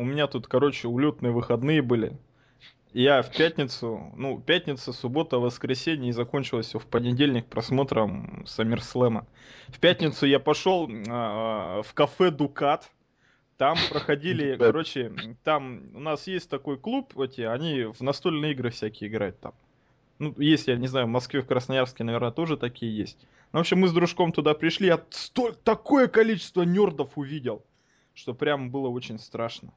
у меня тут, короче, улетные выходные были. Я в пятницу, ну, пятница, суббота, воскресенье, и закончилось все в понедельник просмотром Саммерслэма. В пятницу я пошел а, в кафе Дукат. Там проходили, короче, там у нас есть такой клуб, эти, они в настольные игры всякие играют там. Ну, есть, я не знаю, в Москве, в Красноярске, наверное, тоже такие есть. Ну, в общем, мы с дружком туда пришли, я столь, такое количество нердов увидел, что прям было очень страшно.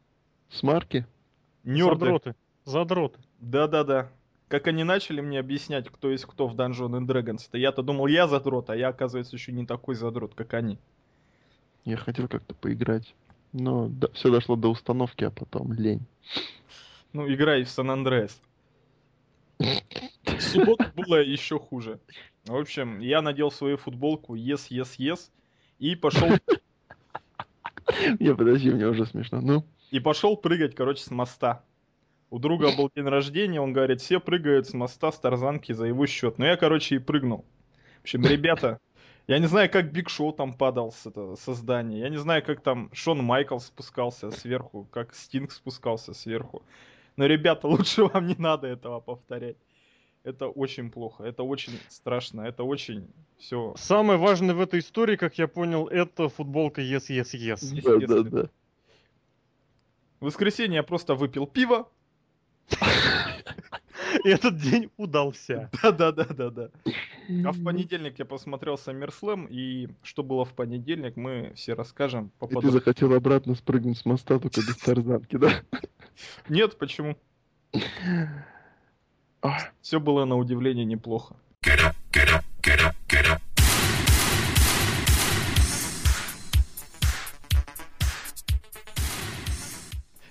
Смарки? Нерды. Задроты. Задроты. Да-да-да. Как они начали мне объяснять, кто есть кто в Dungeons and Dragons, то я-то думал, я задрот, а я, оказывается, еще не такой задрот, как они. Я хотел как-то поиграть. Но да, все дошло до установки, а потом лень. Ну, играй в Сан-Андреас. Суббота было еще хуже. В общем, я надел свою футболку Yes, Yes, Yes и пошел... Не, подожди, мне уже смешно. Ну? И пошел прыгать, короче, с моста. У друга был день рождения, он говорит, все прыгают с моста с тарзанки за его счет. Ну я, короче, и прыгнул. В общем, ребята, я не знаю, как Биг Шоу там падал с этого создания. Я не знаю, как там Шон Майкл спускался сверху, как Стинг спускался сверху. Но, ребята, лучше вам не надо этого повторять. Это очень плохо, это очень страшно, это очень все. Самое важное в этой истории, как я понял, это футболка Yes, Yes, Yes. Да, да, да. В воскресенье я просто выпил пиво, и этот день удался. Да-да-да-да-да. А в понедельник я посмотрел SummerSlam, и что было в понедельник, мы все расскажем. И ты захотел обратно спрыгнуть с моста, только без тарзанки, да? Нет, почему? Все было на удивление неплохо. Get up, get up,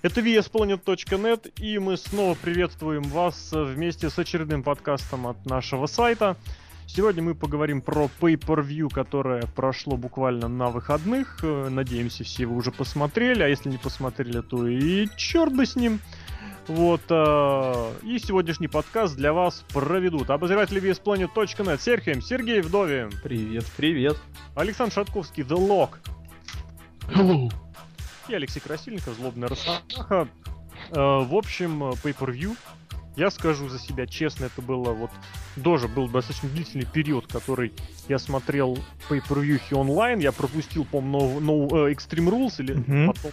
Это vsplanet.net, и мы снова приветствуем вас вместе с очередным подкастом от нашего сайта. Сегодня мы поговорим про Pay-Per-View, которое прошло буквально на выходных. Надеемся, все вы уже посмотрели, а если не посмотрели, то и черт бы с ним. Вот, э, и сегодняшний подкаст для вас проведут обозреватели VSPlanet.net Сергей, Сергей Вдовин. Привет, привет. Александр Шатковский, The Lock. Hello и Алексей Красильников, Злобная Росомаха. Э, в общем, Pay-Per-View, я скажу за себя честно, это было вот тоже был достаточно длительный период, который я смотрел Pay-Per-View онлайн, я пропустил, по-моему, no, no, uh, Extreme Rules, или mm-hmm. потом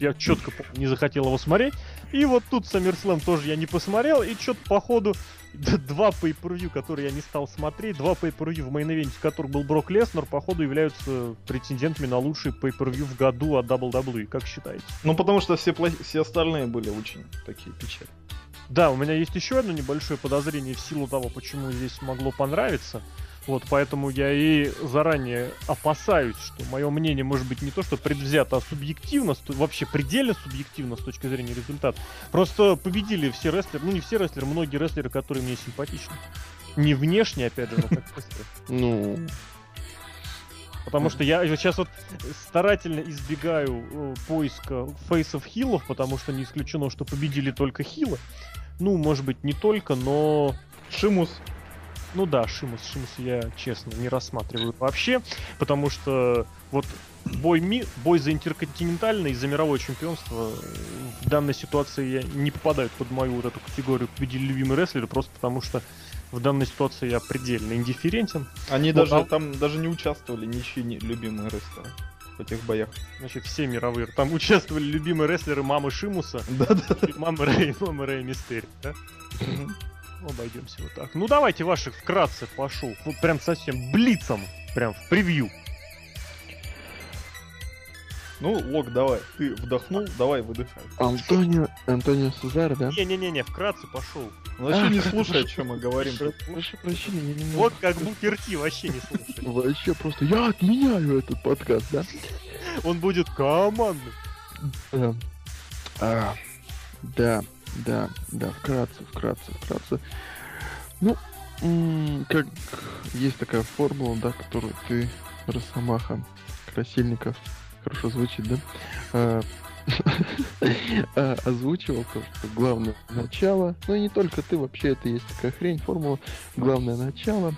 я четко не захотел его смотреть. И вот тут SummerSlam тоже я не посмотрел, и что-то по ходу два pay per которые я не стал смотреть, два pay per в мейн в которых был Брок Леснер, походу являются претендентами на лучший pay per в году от WWE, как считаете? Ну, потому что все, плохи, все остальные были очень такие печали. Да, у меня есть еще одно небольшое подозрение в силу того, почему здесь могло понравиться. Вот, поэтому я и заранее опасаюсь, что мое мнение может быть не то, что предвзято, а субъективно, вообще предельно субъективно с точки зрения результата. Просто победили все рестлеры, ну не все рестлеры, многие рестлеры, которые мне симпатичны. Не внешне, опять же, но как рестлеры. Ну, Потому что я сейчас вот старательно избегаю э, поиска фейсов хилов, потому что не исключено, что победили только хилы. Ну, может быть, не только, но... Шимус. Ну да, Шимус, Шимус я, честно, не рассматриваю вообще, потому что вот бой, ми, бой за интерконтинентальный и за мировое чемпионство в данной ситуации я не попадают под мою вот эту категорию любимый рестлер, просто потому что в данной ситуации я предельно индифферентен. Они вот, даже а... там даже не участвовали ничьи не любимые рестлеры в этих боях. Значит, все мировые. Там участвовали любимые рестлеры мамы Шимуса, да-да. мамы Рэй, мамы Рэй Мистери, да? Обойдемся вот так. Ну давайте ваших вкратце пошел. Вот прям совсем блицом. Прям в превью. Ну, Лок, давай. Ты вдохнул, давай выдыхай. Антонио, Антонио Сузар, да? Не-не-не, вкратце пошел. Ну, вообще не слушай, о чем мы говорим. Прошу прощения, я не могу. Вот как Букерти вообще не слушай. Вообще просто я отменяю этот подкаст, да? Он будет командным. Да. Да. Да, да, вкратце, вкратце, вкратце. Ну, как есть такая формула, да, которую ты, Росомаха, Красильников, хорошо звучит, да, а, а, озвучивал то, что главное начало, ну и не только ты, вообще это есть такая хрень, формула, главное начало,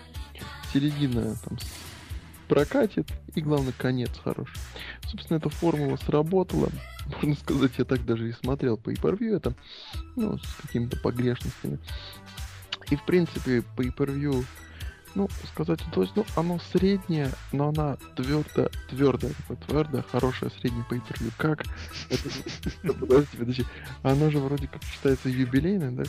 середина там прокатит, и главное, конец хороший. Собственно, эта формула сработала. Можно сказать, я так даже и смотрел по per это, ну, с какими-то погрешностями. И, в принципе, по per ну, сказать удалось, ну, оно среднее, но она твердо, твердая, такое твердое, хорошее среднее по per Как? Подожди, подожди. Оно же вроде как считается юбилейное, да?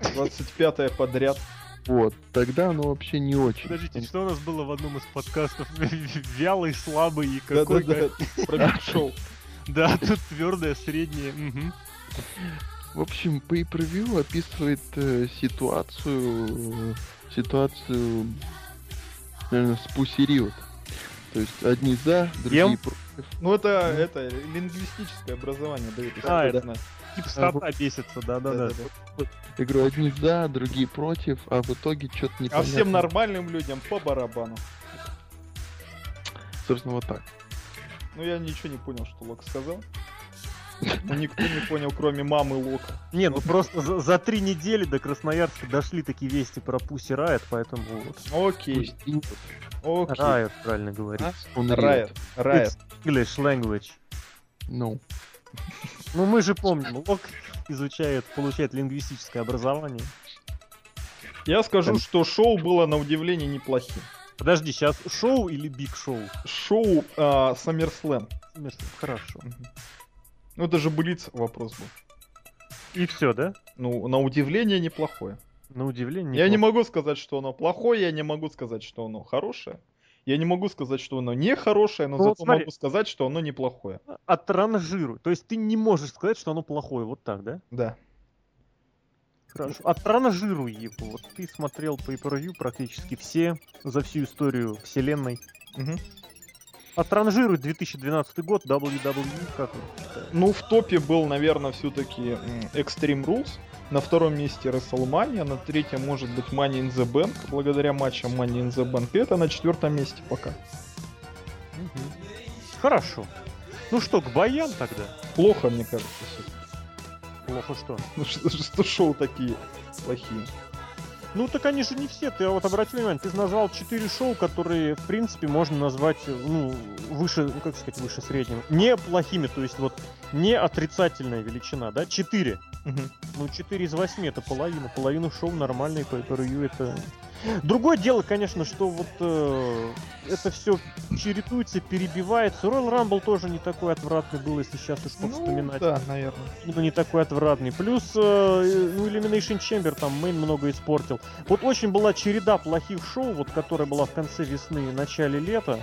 25-е подряд. Вот, тогда оно вообще не очень. Подождите, что у нас было в одном из подкастов? Вялый, слабый и какой-то... Про шоу. Да, тут твердое, среднее. В общем, pay-per-view описывает э, ситуацию, ситуацию, наверное, с пусериот. То есть одни за, другие Ем? против. Ну это, это лингвистическое образование, если А, это- знаешь. Типа стата бесится, да-да-да. Я говорю, одни за, другие против, а в итоге что-то А непонятно. всем нормальным людям по барабану. Собственно, вот так. Ну я ничего не понял, что Лок сказал. Ну никто не понял, кроме мамы Лока. Не, ну просто за, за три недели до Красноярска дошли такие вести про Пусси Райот, поэтому вот. Окей, окей. Райот, правильно говорить. А? он Райт, Райт. English language. Ну, Ну мы же помним, Лок изучает, получает лингвистическое образование. Я скажу, что шоу было на удивление неплохим. Подожди, сейчас шоу или биг шоу? Шоу SummerSlam. Смешно, Хорошо. Ну это же Блиц вопрос был. И все, да? Ну, на удивление неплохое. На удивление. Я не могу сказать, что оно плохое, я не могу сказать, что оно хорошее. Я не могу сказать, что оно не хорошее, но Ну, зато смотри. могу сказать, что оно неплохое. Отранжируй. То есть ты не можешь сказать, что оно плохое, вот так, да? Да. Хорошо. Отранжируй его. Вот ты смотрел по per практически все за всю историю вселенной. Мгм. Отранжируй 2012 год WWE, как вы считаете? Ну, в топе был, наверное, все-таки Extreme Rules. На втором месте WrestleMania, на третьем может быть Money in the Bank, благодаря матчам Money in the Bank. И это на четвертом месте пока. Угу. Хорошо. Ну что, к боям тогда? Плохо, мне кажется. Плохо что? Ну что, что шоу такие плохие? Ну так они же не все. Ты вот обрати внимание, ты назвал четыре шоу, которые, в принципе, можно назвать, ну, выше, ну, как сказать, выше среднего. Не плохими, то есть вот не отрицательная величина, да? Четыре. Ну, 4 из 8 это половина. Половину шоу нормальные по ревью это. Другое дело, конечно, что вот э, это все чередуется, перебивается. Royal Рамбл тоже не такой отвратный был, если сейчас уж ну повспоминать. Ну, да, наверное. Ну, не такой отвратный. Плюс, э, ну, Elimination Chamber там Мейн много испортил. Вот очень была череда плохих шоу, вот которая была в конце весны и начале лета.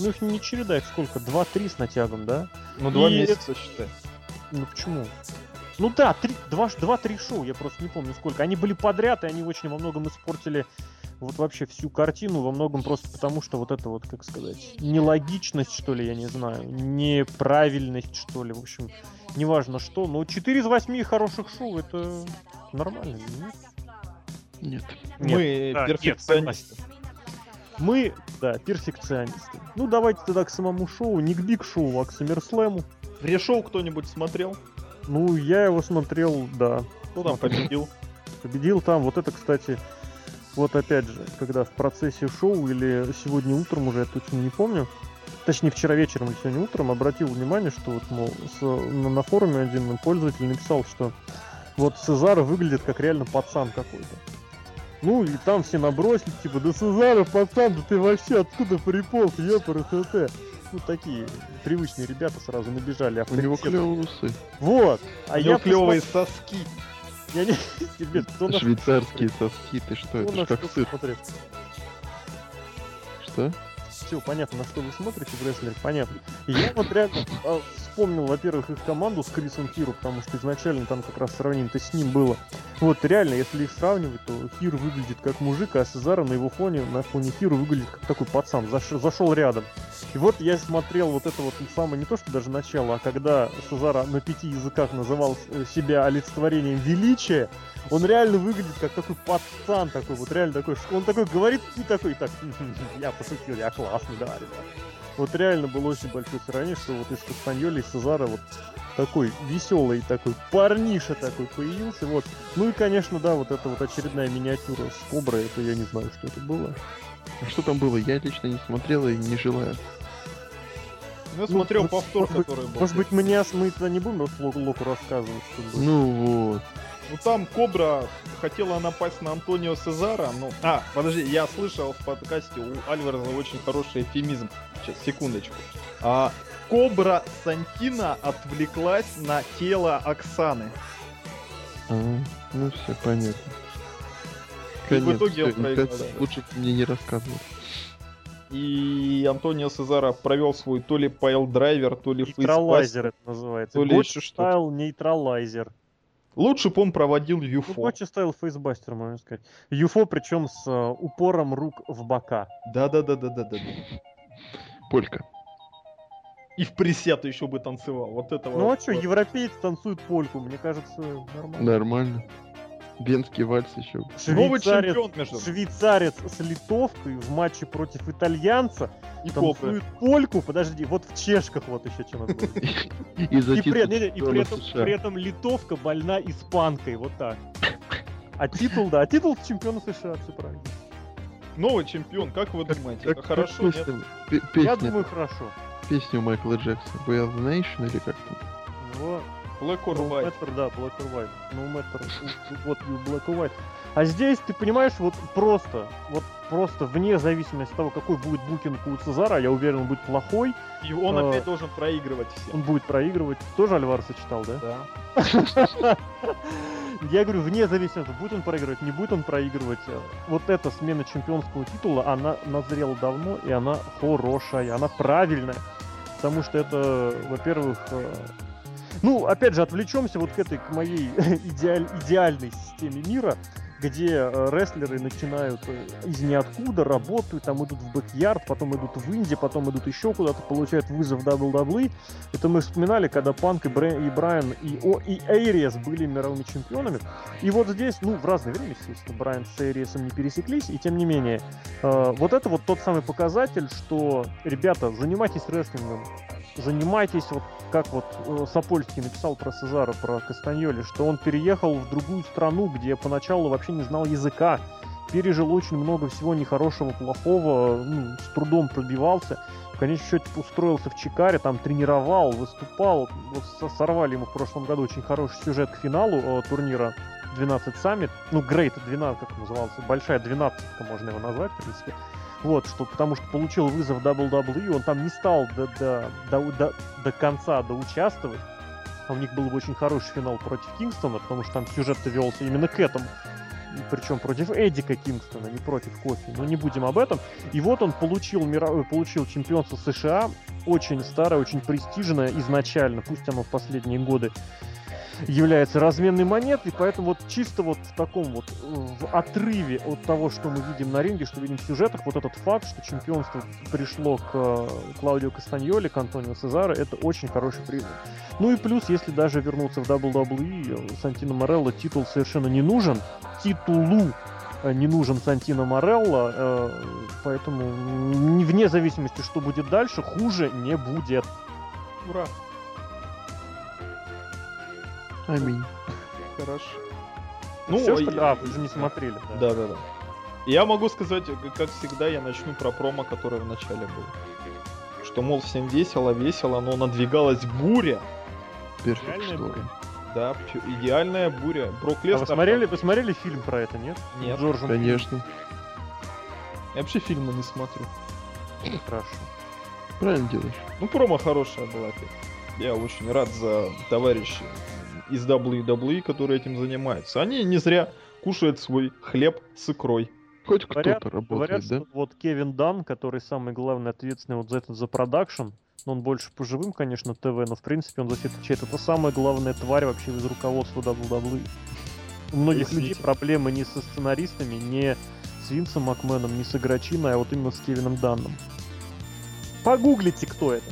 Ну, их не череда, их сколько? 2-3 с натягом, да? Ну, два и... месяца, считай. Ну, почему? Ну да, три, два, два-три шоу, я просто не помню сколько. Они были подряд, и они очень во многом испортили вот вообще всю картину, во многом просто потому, что вот это вот, как сказать, нелогичность, что ли, я не знаю, неправильность, что ли, в общем, неважно что, но 4 из 8 хороших шоу, это нормально, нет? нет. Мы да, нет, перфекционисты. Мы, да, перфекционисты. Ну, давайте тогда к самому шоу, не к Биг Шоу, а к Саммерслэму. Пришел кто-нибудь смотрел? Ну, я его смотрел, да, Кто там победил? победил там. Вот это, кстати, вот опять же, когда в процессе шоу или сегодня утром уже, я точно не помню, точнее вчера вечером или сегодня утром обратил внимание, что вот, мол, с- на, на форуме один пользователь написал, что вот Сезара выглядит как реально пацан какой-то. Ну и там все набросили, типа, да Сезара, пацан, да ты вообще откуда приполз, ёпар, СТ. Ну такие привычные ребята сразу набежали. У него клевые усы. Вот. А У я него клевые посмотрел- соски. Я не... Тебе кто на Швейцарские соски, ты что, кто это на ж как что сыр. смотрит? Что? Все, понятно, на что вы смотрите, рестлер, понятно. Я вот реально а, вспомнил, во-первых, их команду с Крисом Хиру, потому что изначально там как раз сравнение-то с ним было. Вот реально, если их сравнивать, то Хир выглядит как мужик, а Сезара на его фоне, на фоне Хиру выглядит как такой пацан, заш- зашел рядом. И вот я смотрел вот это вот самое, не то что даже начало, а когда Сезара на пяти языках называл э, себя олицетворением величия, он реально выглядит как такой пацан такой, вот реально такой, он такой говорит и такой, так, я пошутил, я классный, да, ребят. Вот реально было очень большое сравнение, что вот из Кастаньоли и Сезара вот такой веселый такой парниша такой появился, вот. Ну и, конечно, да, вот эта вот очередная миниатюра с Коброй, это я не знаю, что это было. А что там было? Я лично не смотрел и не желаю. Ну, я смотрел ну, повтор, может который был. Может быть, мне ас- мы тогда не будем вот Ло- Локу рассказывать, что было? Ну вот. Ну там Кобра хотела напасть на Антонио Сезара, ну... А, подожди, я слышал в подкасте у Альвареза очень хороший эфемизм. Сейчас, секундочку. А, Кобра Сантина отвлеклась на тело Оксаны. А, ну все понятно. И в итоге он проиграл, да. Лучше бы мне не рассказывал. И Антонио Сезаро провел свой то ли piledriver, то ли Neutralizer это называется. то ли еще что-то. style neutralizer. Лучше бы он проводил Ну, UFO. Gotch style facebuster, можно сказать. UFO, причем с э, упором рук в бока. Да-да-да-да-да-да. Полька. И в присед еще бы танцевал. Вот это Ну а что, европейцы танцуют польку, мне кажется, нормально. Нормально. Венский вальс еще. Новый Швейцарец, чемпион, между швейцарец с литовкой в матче против итальянца И танцует польку, подожди, вот в чешках вот еще чем это. И при, этом, литовка больна испанкой, вот так. А титул, да, титул чемпиона США, все правильно. Новый чемпион, как вы думаете? Это хорошо, Я думаю, хорошо. песня у Майкла Джексона. We are the nation или как там? Вот. Black or No white. matter, да, black or white. No matter what you black or white. А здесь, ты понимаешь, вот просто, вот просто вне зависимости от того, какой будет букинг у Цезара, я уверен, он будет плохой, И он А. опять должен проигрывать всем. он будет проигрывать. Тоже Альвареса читал, да? Да. Я говорю, вне зависимости, будет он проигрывать, не будет он проигрывать. Вот эта смена чемпионского титула, она назрела давно, и она хорошая, она правильная. Потому что это, во-первых, э, ну, опять же, отвлечемся вот к этой, к моей идеаль- идеальной системе мира, где э, рестлеры начинают э, из ниоткуда, работают, там идут в бэк-ярд, потом идут в Инди, потом идут еще куда-то, получают вызов WWE. Это мы вспоминали, когда Панк и, Брэ- и Брайан и, О, и Эйриас были мировыми чемпионами. И вот здесь, ну, в разное время, естественно, Брайан с Эйриасом не пересеклись, и тем не менее, э, вот это вот тот самый показатель, что, ребята, занимайтесь рестлингом, занимайтесь вот как вот э, Сапольский написал про Сезара, про Кастаньоли, что он переехал в другую страну, где поначалу вообще не знал языка, пережил очень много всего нехорошего, плохого, ну, с трудом пробивался. В конечном счете устроился в Чикаре, там тренировал, выступал. Вот со- сорвали ему в прошлом году очень хороший сюжет к финалу э, турнира 12 Summit. Ну, Great 12, как назывался, большая 12 можно его назвать, в принципе. Вот, что потому что получил вызов WWE, он там не стал до, до, до, до, до конца доучаствовать. А у них был бы очень хороший финал против Кингстона, потому что там сюжет велся именно к этому. Причем против Эдика Кингстона, не против Кофи. Но не будем об этом. И вот он получил, мировой, получил чемпионство США, очень старое, очень престижное изначально, пусть оно в последние годы является разменной монетой, поэтому вот чисто вот в таком вот в отрыве от того, что мы видим на ринге, что видим в сюжетах, вот этот факт, что чемпионство пришло к э, Клаудио Кастаньоле, к Антонио Сезаро, это очень хороший признак. Ну и плюс, если даже вернуться в WWE, э, Сантино Морелло титул совершенно не нужен, титулу э, не нужен Сантино Морелло, поэтому вне зависимости, что будет дальше, хуже не будет. Ура. Аминь. Хорошо. Ну, Всё, и- что ли? А, вы же не смотрели. да. Да, да, да. Я могу сказать, э, как всегда, я начну про промо, которое в начале было. Что, мол, всем весело, весело, но надвигалась буря. Перфект буря. Да, идеальная буря. Брок А вы смотрели, вы смотрели фильм про это, нет? Нет. Джорджем Конечно. Я вообще фильмы не смотрю. Хорошо. Правильно делаешь. Ну, промо хорошая была опять. Я очень рад за товарищей из WWE, которые этим занимаются. Они не зря кушают свой хлеб с икрой. Хоть Говорят- кто-то Говорят, работает, да? что вот Кевин Дан, который самый главный ответственный вот за этот за продакшн, ну, он больше по живым, конечно, ТВ, но в принципе он за все отвечает. Это самая главная тварь вообще из руководства WWE. У многих Поясните. людей проблемы не со сценаристами, не с Винсом Макменом, не с Игрочиной, а вот именно с Кевином Данном. Погуглите, кто это.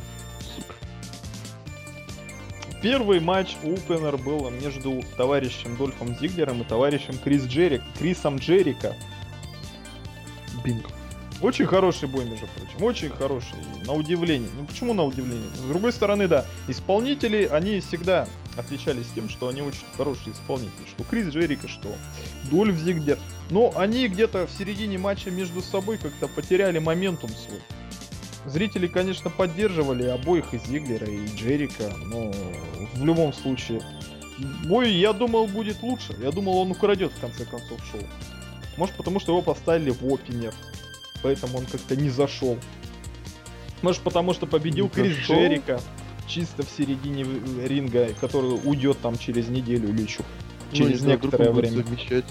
Первый матч Opener был между товарищем Дольфом Зиглером и товарищем Крис Джерик, Крисом Джерика. Бинго. Очень хороший бой, между прочим. Очень хороший. На удивление. Ну почему на удивление? С другой стороны, да, исполнители, они всегда отличались тем, что они очень хорошие исполнители. Что Крис Джерика, что Дольф Зиглер. Но они где-то в середине матча между собой как-то потеряли моментум свой. Зрители, конечно, поддерживали обоих и Зиглера, и Джерика, но в любом случае бой, я думал, будет лучше. Я думал, он украдет в конце концов шоу. Может, потому что его поставили в опенер. Поэтому он как-то не зашел. Может, потому что победил Не Крис зашел? Джерика чисто в середине ринга, который уйдет там через неделю или еще Ну, через вдруг некоторое время. совмещать.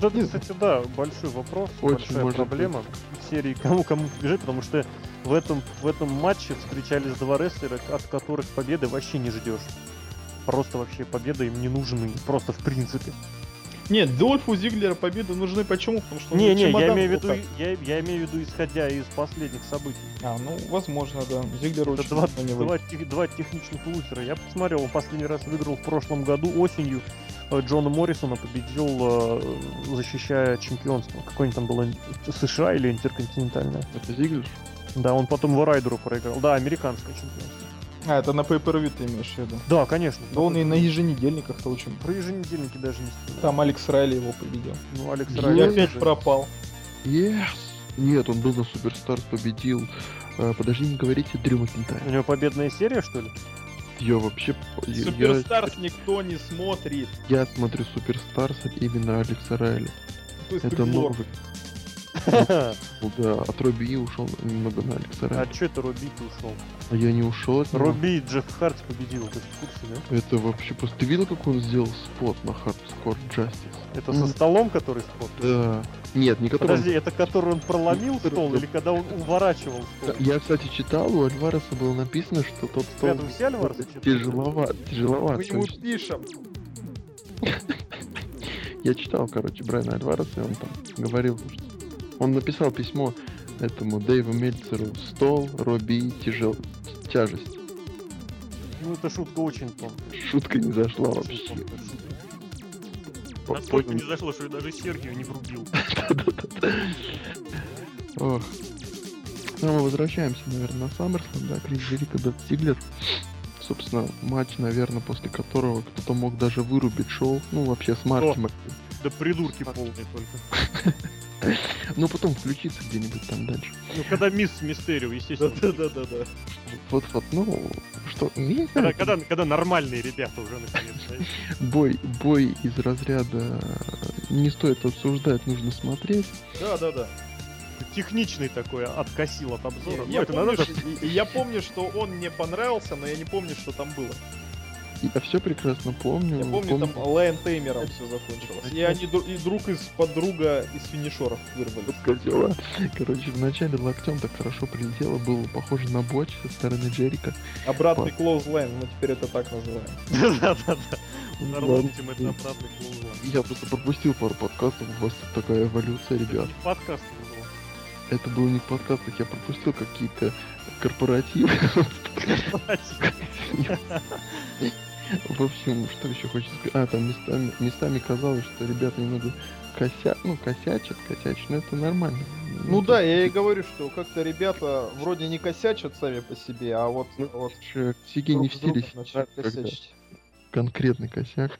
Да, кстати, да, большой вопрос, Очень большая проблема в серии кому кому побежать, потому что в этом, в этом матче встречались два рестлера, от которых победы вообще не ждешь. Просто вообще победы им не нужны, просто в принципе. Нет, Дольфу Зиглера победы нужны. Почему? Потому что он Не, не, я имею в виду, я, я имею в виду, исходя из последних событий. А, ну, возможно, да. Зиглер Это очень два, два, тех- два техничных лузера. Я посмотрел, он последний раз выиграл в прошлом году осенью. э, Джона Моррисона победил, э, защищая чемпионство. Какой-нибудь там было США или интерконтинентальное. Это Зиглер? Да, он потом в Райдеру проиграл. Да, американское чемпионство. А, это на pay ты имеешь в виду? Да, конечно. Да он и на еженедельниках-то очень. Про еженедельники даже не вспоминаю. Там Алекс Райли его победил. Ну, Алекс И Райли опять пропал. Yes! Нет, он был на Superstars, победил. Э, подожди, не говорите Дрю Макинтайр. У него победная серия, что ли? Я вообще... я- Я, Superstars никто не смотрит. я смотрю Superstars именно Алекса Райли. Это новый. Да, от Робби И ушел немного на Алекса А чё это Руби ушел? А я не ушел от него. Руби Джефф Харди победил, ты в курсе, да? Это вообще просто... Ты видел, как он сделал spot на Hardcore Justice? Это со столом, который спот? Да. Нет, не который... Подожди, это который он проломил стол или когда он уворачивал стол? Я, кстати, читал, у Альвареса было написано, что тот стол Рядом все Альвареса тяжеловат, тяжеловат. Мы ему пишем. Я читал, короче, Брайана Альвареса, и он там говорил, что он написал письмо этому Дэйву Мельцеру стол, Робби И, тяжел... тяжесть. Ну, эта шутка очень тонкая. Шутка не зашла Очень вообще. тонкая Настолько понял. не зашло, что я даже Сергию не врубил. Ох. Ну, мы возвращаемся, наверное, на SummerSlam, да, Крис Джерика, Дат Сиглер. Собственно, матч, наверное, после которого кто-то мог даже вырубить шоу. Ну, вообще, с Марти Да придурки полные только. Ну, потом включиться где-нибудь там дальше. Ну, когда мисс Мистерио, естественно. Да-да-да-да. Вот-вот, ну, что, я не Когда, знаю, когда, когда нормальные ребята уже наконец, бой, бой из разряда не стоит обсуждать, нужно смотреть. Да-да-да. Техничный такой откосил от обзора. Ну, Я это помню, надо- я помню, что он мне понравился, но я не помню, что там было. Я все прекрасно помню. Я помню, там Лайн Теймером все закончилось. И они и друг из подруга из финишеров вырвались. Козела. Короче, вначале локтем так хорошо прилетело, было похоже на боч со стороны Джерика. Обратный клоузлайн, мы теперь это так называем. Да-да-да. Ладно. локтем это обратный клоузлайн. Я просто пропустил пару подкастов, у вас тут такая эволюция, ребят. Подкаст было. Это было не в подкастах, я пропустил какие-то корпоративы. В общем, что еще хочется сказать? А, там местами, местами казалось, что ребята немного кося... ну, косячат, косячат, но это нормально. Ну да, я и говорю, что как-то ребята вроде не косячат сами по себе, а вот, Ну, вот Вообще, Сиги не в стиле косячить. конкретный косяк.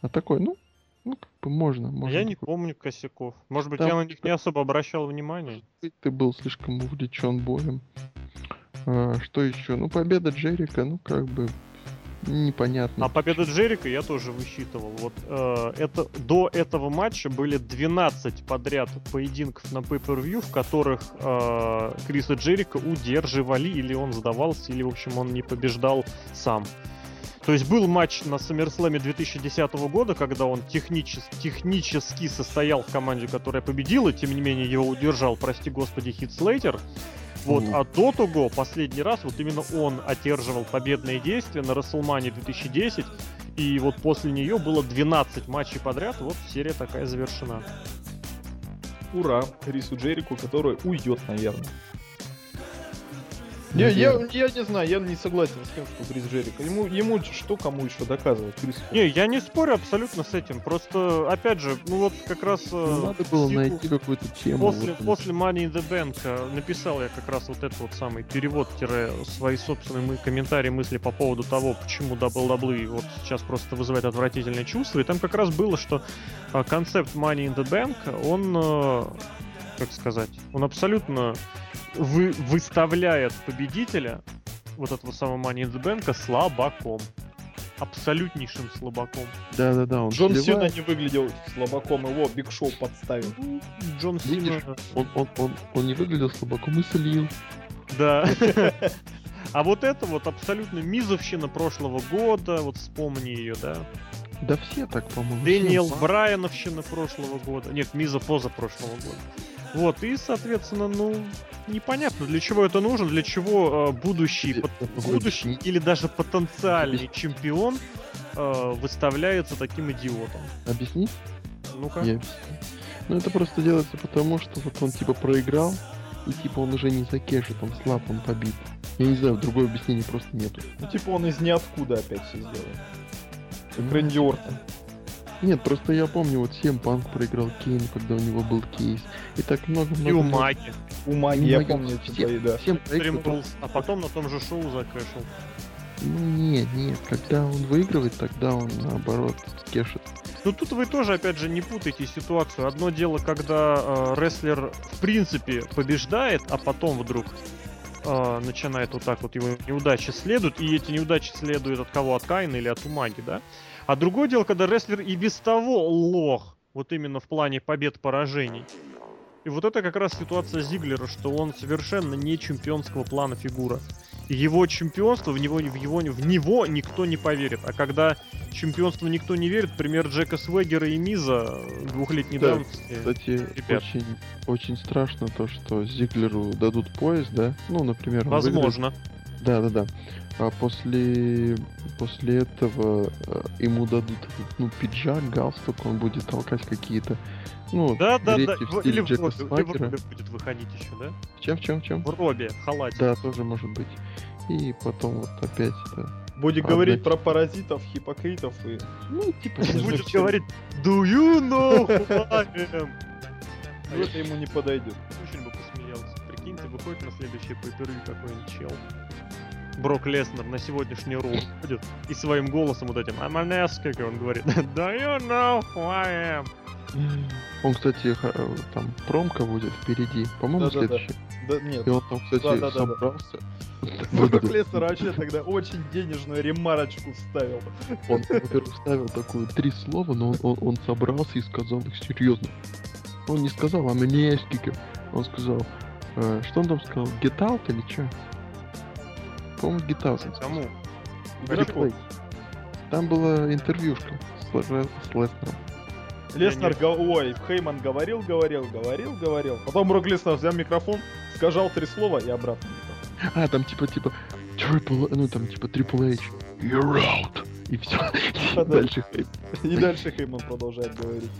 А такой, ну, ну, как бы можно. можно Я не помню косяков. Может быть, Там я на них не особо обращал внимания. Ты был слишком увлечен боем. А, что еще? Ну, победа Джерика, ну, как бы непонятно. А победа Джерика я тоже высчитывал. Вот э, это до этого матча были 12 подряд поединков на Pay-Per-View, в которых э, Криса Джерика удерживали, или он сдавался, или, в общем, он не побеждал сам. То есть был матч на SummerSlam 2010 года, когда он техничес- технически состоял в команде, которая победила, тем не менее его удержал, прости господи, Хит Слейтер. Вот, а до того, последний раз, вот именно он одерживал победные действия на WrestleMania 2010, и вот после нее было 12 матчей подряд, вот серия такая завершена. Ура Рису Джерику, который уйдет, наверное. Я, я, я не знаю, я не согласен с тем, что Крис Джерика. Ему, ему что кому еще доказывать, Крису? Не, я не спорю абсолютно с этим. Просто, опять же, ну вот как раз... э, Ну, Надо было найти какую-то тему. После, вот, после Money in the Bank э, написал я как раз вот этот вот самый перевод свои собственные мы- комментарии, мысли по поводу того, почему WWE вот сейчас просто вызывает отвратительные чувства. И там как раз было, что э, концепт Money in the Bank, он, как сказать, он абсолютно вы, выставляет победителя вот этого самого Money in the Bank слабаком. Абсолютнейшим слабаком. Да-да-да, он Джон Сина сливает, не выглядел слабаком, его Биг Шоу подставил. Ну, Джон Видишь? Сина... он, он, он, он не выглядел слабаком и слил. Да. А вот это вот абсолютно мизовщина прошлого года, вот вспомни ее, да. Да все так, по-моему. Дэниел. Брайановщина прошлого года. Нет, миза поза прошлого года. Вот, и, соответственно, ну, непонятно, для чего это нужно, для чего э, будущий, могу будущий или даже потенциальный чемпион э, выставляется таким идиотом. Объяснить? Ну-ка. Я объясню. Ну это просто делается потому, что вот он типа проиграл, и типа он уже не закешит, он слаб, он побит. Я не знаю, другое объяснение просто нету. Ну, типа он из ниоткуда опять все сделал. Как Рэнди Ортон. Нет, просто я помню, вот 7 Панк проиграл Кейн, когда у него был кейс. И так много-много. И у Маги. У Маги, я Маги помню эти все- бои, да. Тримблс, а потом на том же шоу закэшил. Ну нет, нет, когда он выигрывает, тогда он наоборот кешит. Ну тут вы тоже, опять же, не путайте ситуацию. Одно дело, когда э, рестлер в принципе побеждает, а потом вдруг э, начинает вот так вот его неудачи следуют, и эти неудачи следуют от кого? От Кайна или от Умаги, да? А другое дело, когда рестлер и без того лох, вот именно в плане побед-поражений. И вот это как раз ситуация Зиглера, что он совершенно не чемпионского плана фигура. Его чемпионство, в него, в, его, в него никто не поверит. А когда чемпионству никто не верит, пример Джека Свегера и Миза э, двухлетней Да, давности. Кстати, Ребят. очень, очень страшно то, что Зиглеру дадут пояс, да? Ну, например, он выиграет- Возможно. Да, да, да. А после, после этого э, ему дадут ну, пиджак, галстук, он будет толкать какие-то, ну, Да, да, да. в В- Или стиле в Джека робе, или в Свагера. робе будет выходить еще, да? В чем, в чем, в чем? В робе, в халате. Да, тоже может быть. И потом вот опять это... Будет А, говорить да. про паразитов, хипокритов и... Ну, типа... Будет говорить Do you know who I am? Ну, это ему не подойдет. Очень бы посмеялся. Прикиньте, выходит на следующий pay какой-нибудь чел. Брок Леснер на сегодняшний ролл ходит и своим голосом вот этим I'm an kicker», он говорит Do you know who I am? Он, кстати, э, там промка будет впереди, по-моему, Да-да-да. следующий. Да нет. И он там, кстати, Да-да-да-да. собрался. Брок Леснер вообще тогда очень денежную ремарочку вставил. Он, во-первых, вставил такую три слова, но он, он, он собрался и сказал их серьезно. Он не сказал, а мне. Он сказал, э, что он там сказал, get out или что? По-моему, сказал. Кому? Игроку. Там была интервьюшка с, с Леснером. Леснер, не- го- ой, Хейман говорил, говорил, говорил, говорил. Потом Брок Леснер взял микрофон, сказал три слова и обратно микрофон. А, там типа, типа, Triple, ну там типа Triple H, you're out. И все. Да-да. Дальше Хейман. И дальше Хейман продолжает говорить.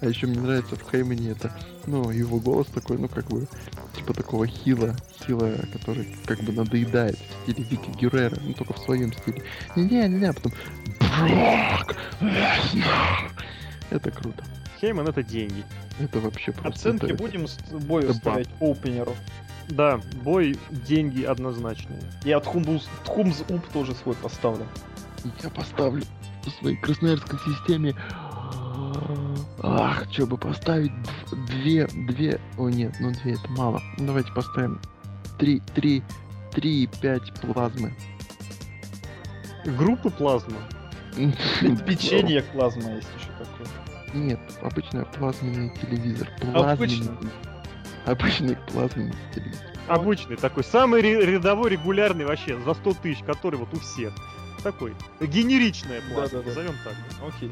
А еще мне нравится в Хеймане это, ну, его голос такой, ну, как бы, типа такого хила, хила, который как бы надоедает в стиле Вики Геррера, ну, только в своем стиле. Не-не-не, а потом Брок Леснар. Это круто. Хейман это деньги. Это вообще просто... Оценки это- будем с бою это ставить опенеру. Да, бой деньги однозначные. И от Хумбус, Хумз Уп тоже свой поставлю. Я поставлю в своей красноярской системе... Ах, что бы поставить? Две, две... О, нет, ну две это мало. Ну, Давайте поставим три, три, три и пять плазмы. Группы плазма. Печенье плазма есть еще такое. Нет, обычно плазменный телевизор. Плазменный. Обычный плазменный телевизор. Обычный такой, самый рядовой, регулярный вообще, за 100 тысяч, который вот у всех. Такой, генеричная плазма, назовем так. Окей.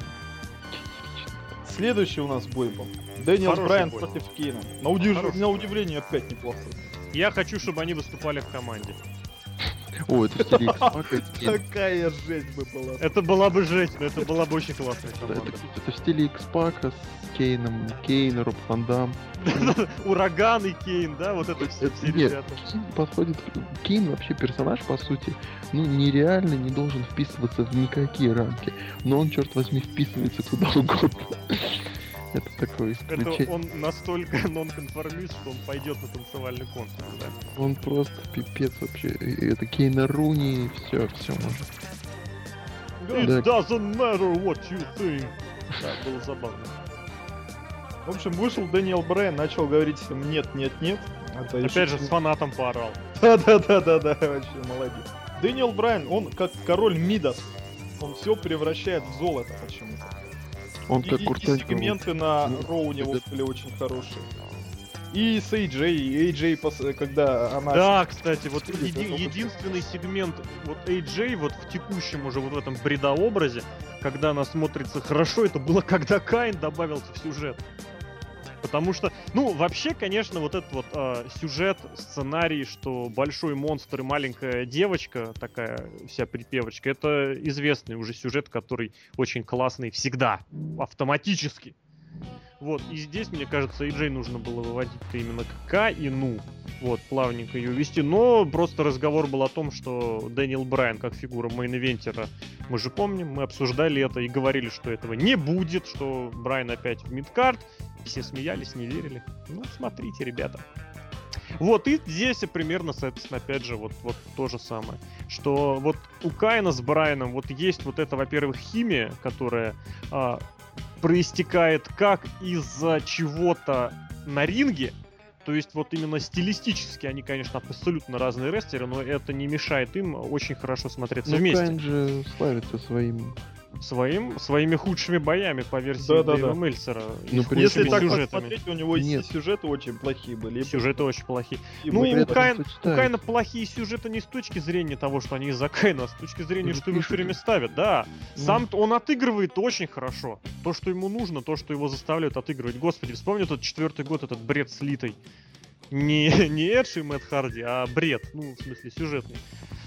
Следующий у нас бой был. Дэниел Хороший Брайан бой. против Кейна. На, удив- Хороший. на удивление опять неплохо. Я хочу, чтобы они выступали в команде. О, это в стиле X-Pac, и Кейн. Такая жесть бы была. Это была бы жесть, но это была бы очень классная Да, команда. Это, в стиле X-Pac с Кейном, Кейн, Роб Ван Дам. Ураган и Кейн, да, вот это все, все нет. ребята. Подходит... Кейн вообще персонаж, по сути, ну, нереально не должен вписываться в никакие рамки. Но он, черт возьми, вписывается куда угодно. Это такое Это исключение. он настолько нонконформист, что он пойдет на танцевальный конкурс, да. Он просто пипец вообще. Это Кейна Руни, все, все может. It Да. doesn't matter what you think. Да, было забавно. В общем, вышел Дэниел Брайан, начал говорить всем нет, нет, нет. Это Опять еще- же, с фанатом поорал. Да-да-да-да-да, вообще молодец. Дэниел Брайан, он как король Мидас. Он все превращает в золото почему-то. Он И, как и- и Куртен сегменты на Роу у него были очень хорошие. И с AJ, и AJ, когда она... Да, кстати, вот еди- единственный сегмент вот AJ вот в текущем уже вот в этом бредообразе, когда она смотрится хорошо, это было когда Кайн добавился в сюжет. Потому что, ну, вообще, конечно, вот этот вот а, сюжет, сценарий, что большой монстр и маленькая девочка, такая вся припевочка, это известный уже сюжет, который очень классный всегда, автоматически. Вот, и здесь, мне кажется, AJ нужно было выводить именно к Каину, вот, плавненько ее вести, но просто разговор был о том, что Дэниел Брайан как фигура мейн-ивентера, мы же помним, мы обсуждали это и говорили, что этого не будет, что Брайан опять в midcard, все смеялись, не верили. Ну, смотрите, ребята. Вот, и здесь примерно, соответственно, опять же, вот, вот то же самое. Что вот у Каина с Брайаном вот есть вот это, во-первых, химия, которая а, проистекает как из-за чего-то на ринге, то есть вот именно стилистически они, конечно, абсолютно разные рестлеры, но это не мешает им очень хорошо смотреться Ну, вместе. Кайн же славится своим... Своим, своими худшими боями по версии Да-да-да. Дэйва Мельцера. и Ну, при Если так сюжетами. посмотреть, у него Нет. сюжеты очень плохие были. Сюжеты очень плохие. и Ну, у Каина, у. Каина плохие сюжеты не с точки зрения того, что они из-за Каина, а с точки зрения, Ну, что его все время ставят. Да, Ну. сам он отыгрывает очень хорошо. То, что ему нужно, то, что его заставляют отыгрывать. Господи, вспомни тот четвертый год, этот бред слитый. Не, не Эдж и Мэтт Харди, а бред. Ну, в смысле, сюжетный.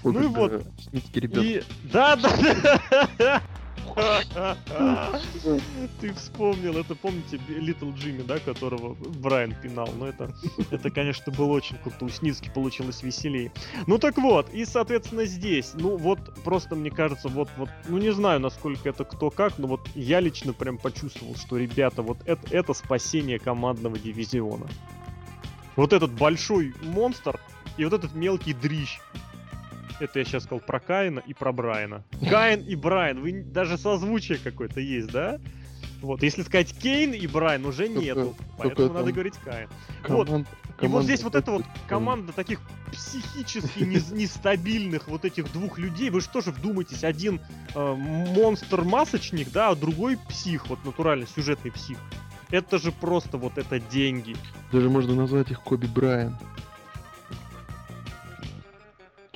Ой, ну и вот. И... Да, да, Ты вспомнил, это помните Литл Джимми, да, которого Брайан пинал. Ну, это, это, конечно, было очень круто. У Сницки получилось веселее. Ну, так вот, и, соответственно, здесь, ну, вот, просто мне кажется, вот, вот, ну, не знаю, насколько это кто как, но вот я лично прям почувствовал, что, ребята, вот это, это спасение командного дивизиона. Вот этот большой монстр и вот этот мелкий дрищ. Это я сейчас сказал про Каина и про Брайана. Каин и Брайан, вы даже созвучие какое-то есть, да? Вот, если сказать Кейн и Брайан, уже Только- нету. только Поэтому надо говорить Каин. вот. Команд- И вот команда здесь вот эта вот команда таких психически нестабильных вот этих двух людей. Вы что же вдумайтесь, один э, монстр-масочник, да, а другой псих, вот натурально сюжетный псих. Это же просто вот это деньги. Даже можно назвать их Коби Брайан.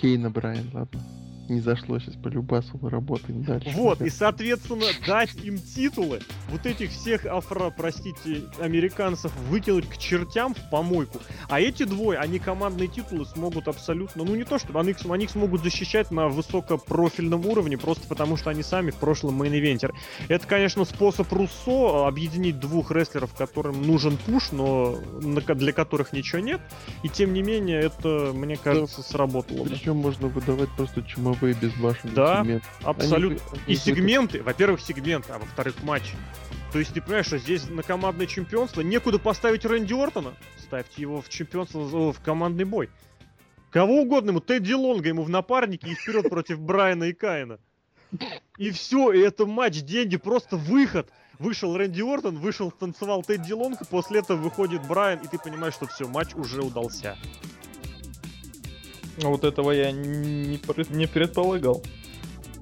Кейна Брайан, ладно. Не зашло сейчас по любасу, мы работаем дальше. Вот, и, соответственно, дать им титулы, вот этих всех афро, простите, американцев выкинуть к чертям в помойку. А эти двое, они командные титулы смогут абсолютно, ну не то чтобы, они, они их смогут защищать на высокопрофильном уровне, просто потому что они сами в прошлом мейн-ивентеры. Это, конечно, способ Руссо объединить двух рестлеров, которым нужен push, но для которых ничего нет. И тем не менее, это, мне кажется, сработало. бы. Причем можно выдавать просто чумовые безбашенные Да, сегменты. Абсолютно. Они И сегменты, во-первых, сегменты, а во-вторых, матчи. То есть ты понимаешь, что здесь на командное чемпионство некуда поставить Рэнди Ортона, ставьте его в чемпионство, о, в командный бой. Кого угодно ему, Тедди Лонга ему в напарнике и вперед против Брайана и Каина. И все, и это матч, деньги, просто выход. Вышел Рэнди Ортон, вышел, танцевал Тедди Лонг, после этого выходит Брайан, и ты понимаешь, что все, матч уже удался. Вот этого я не, пр- не предполагал.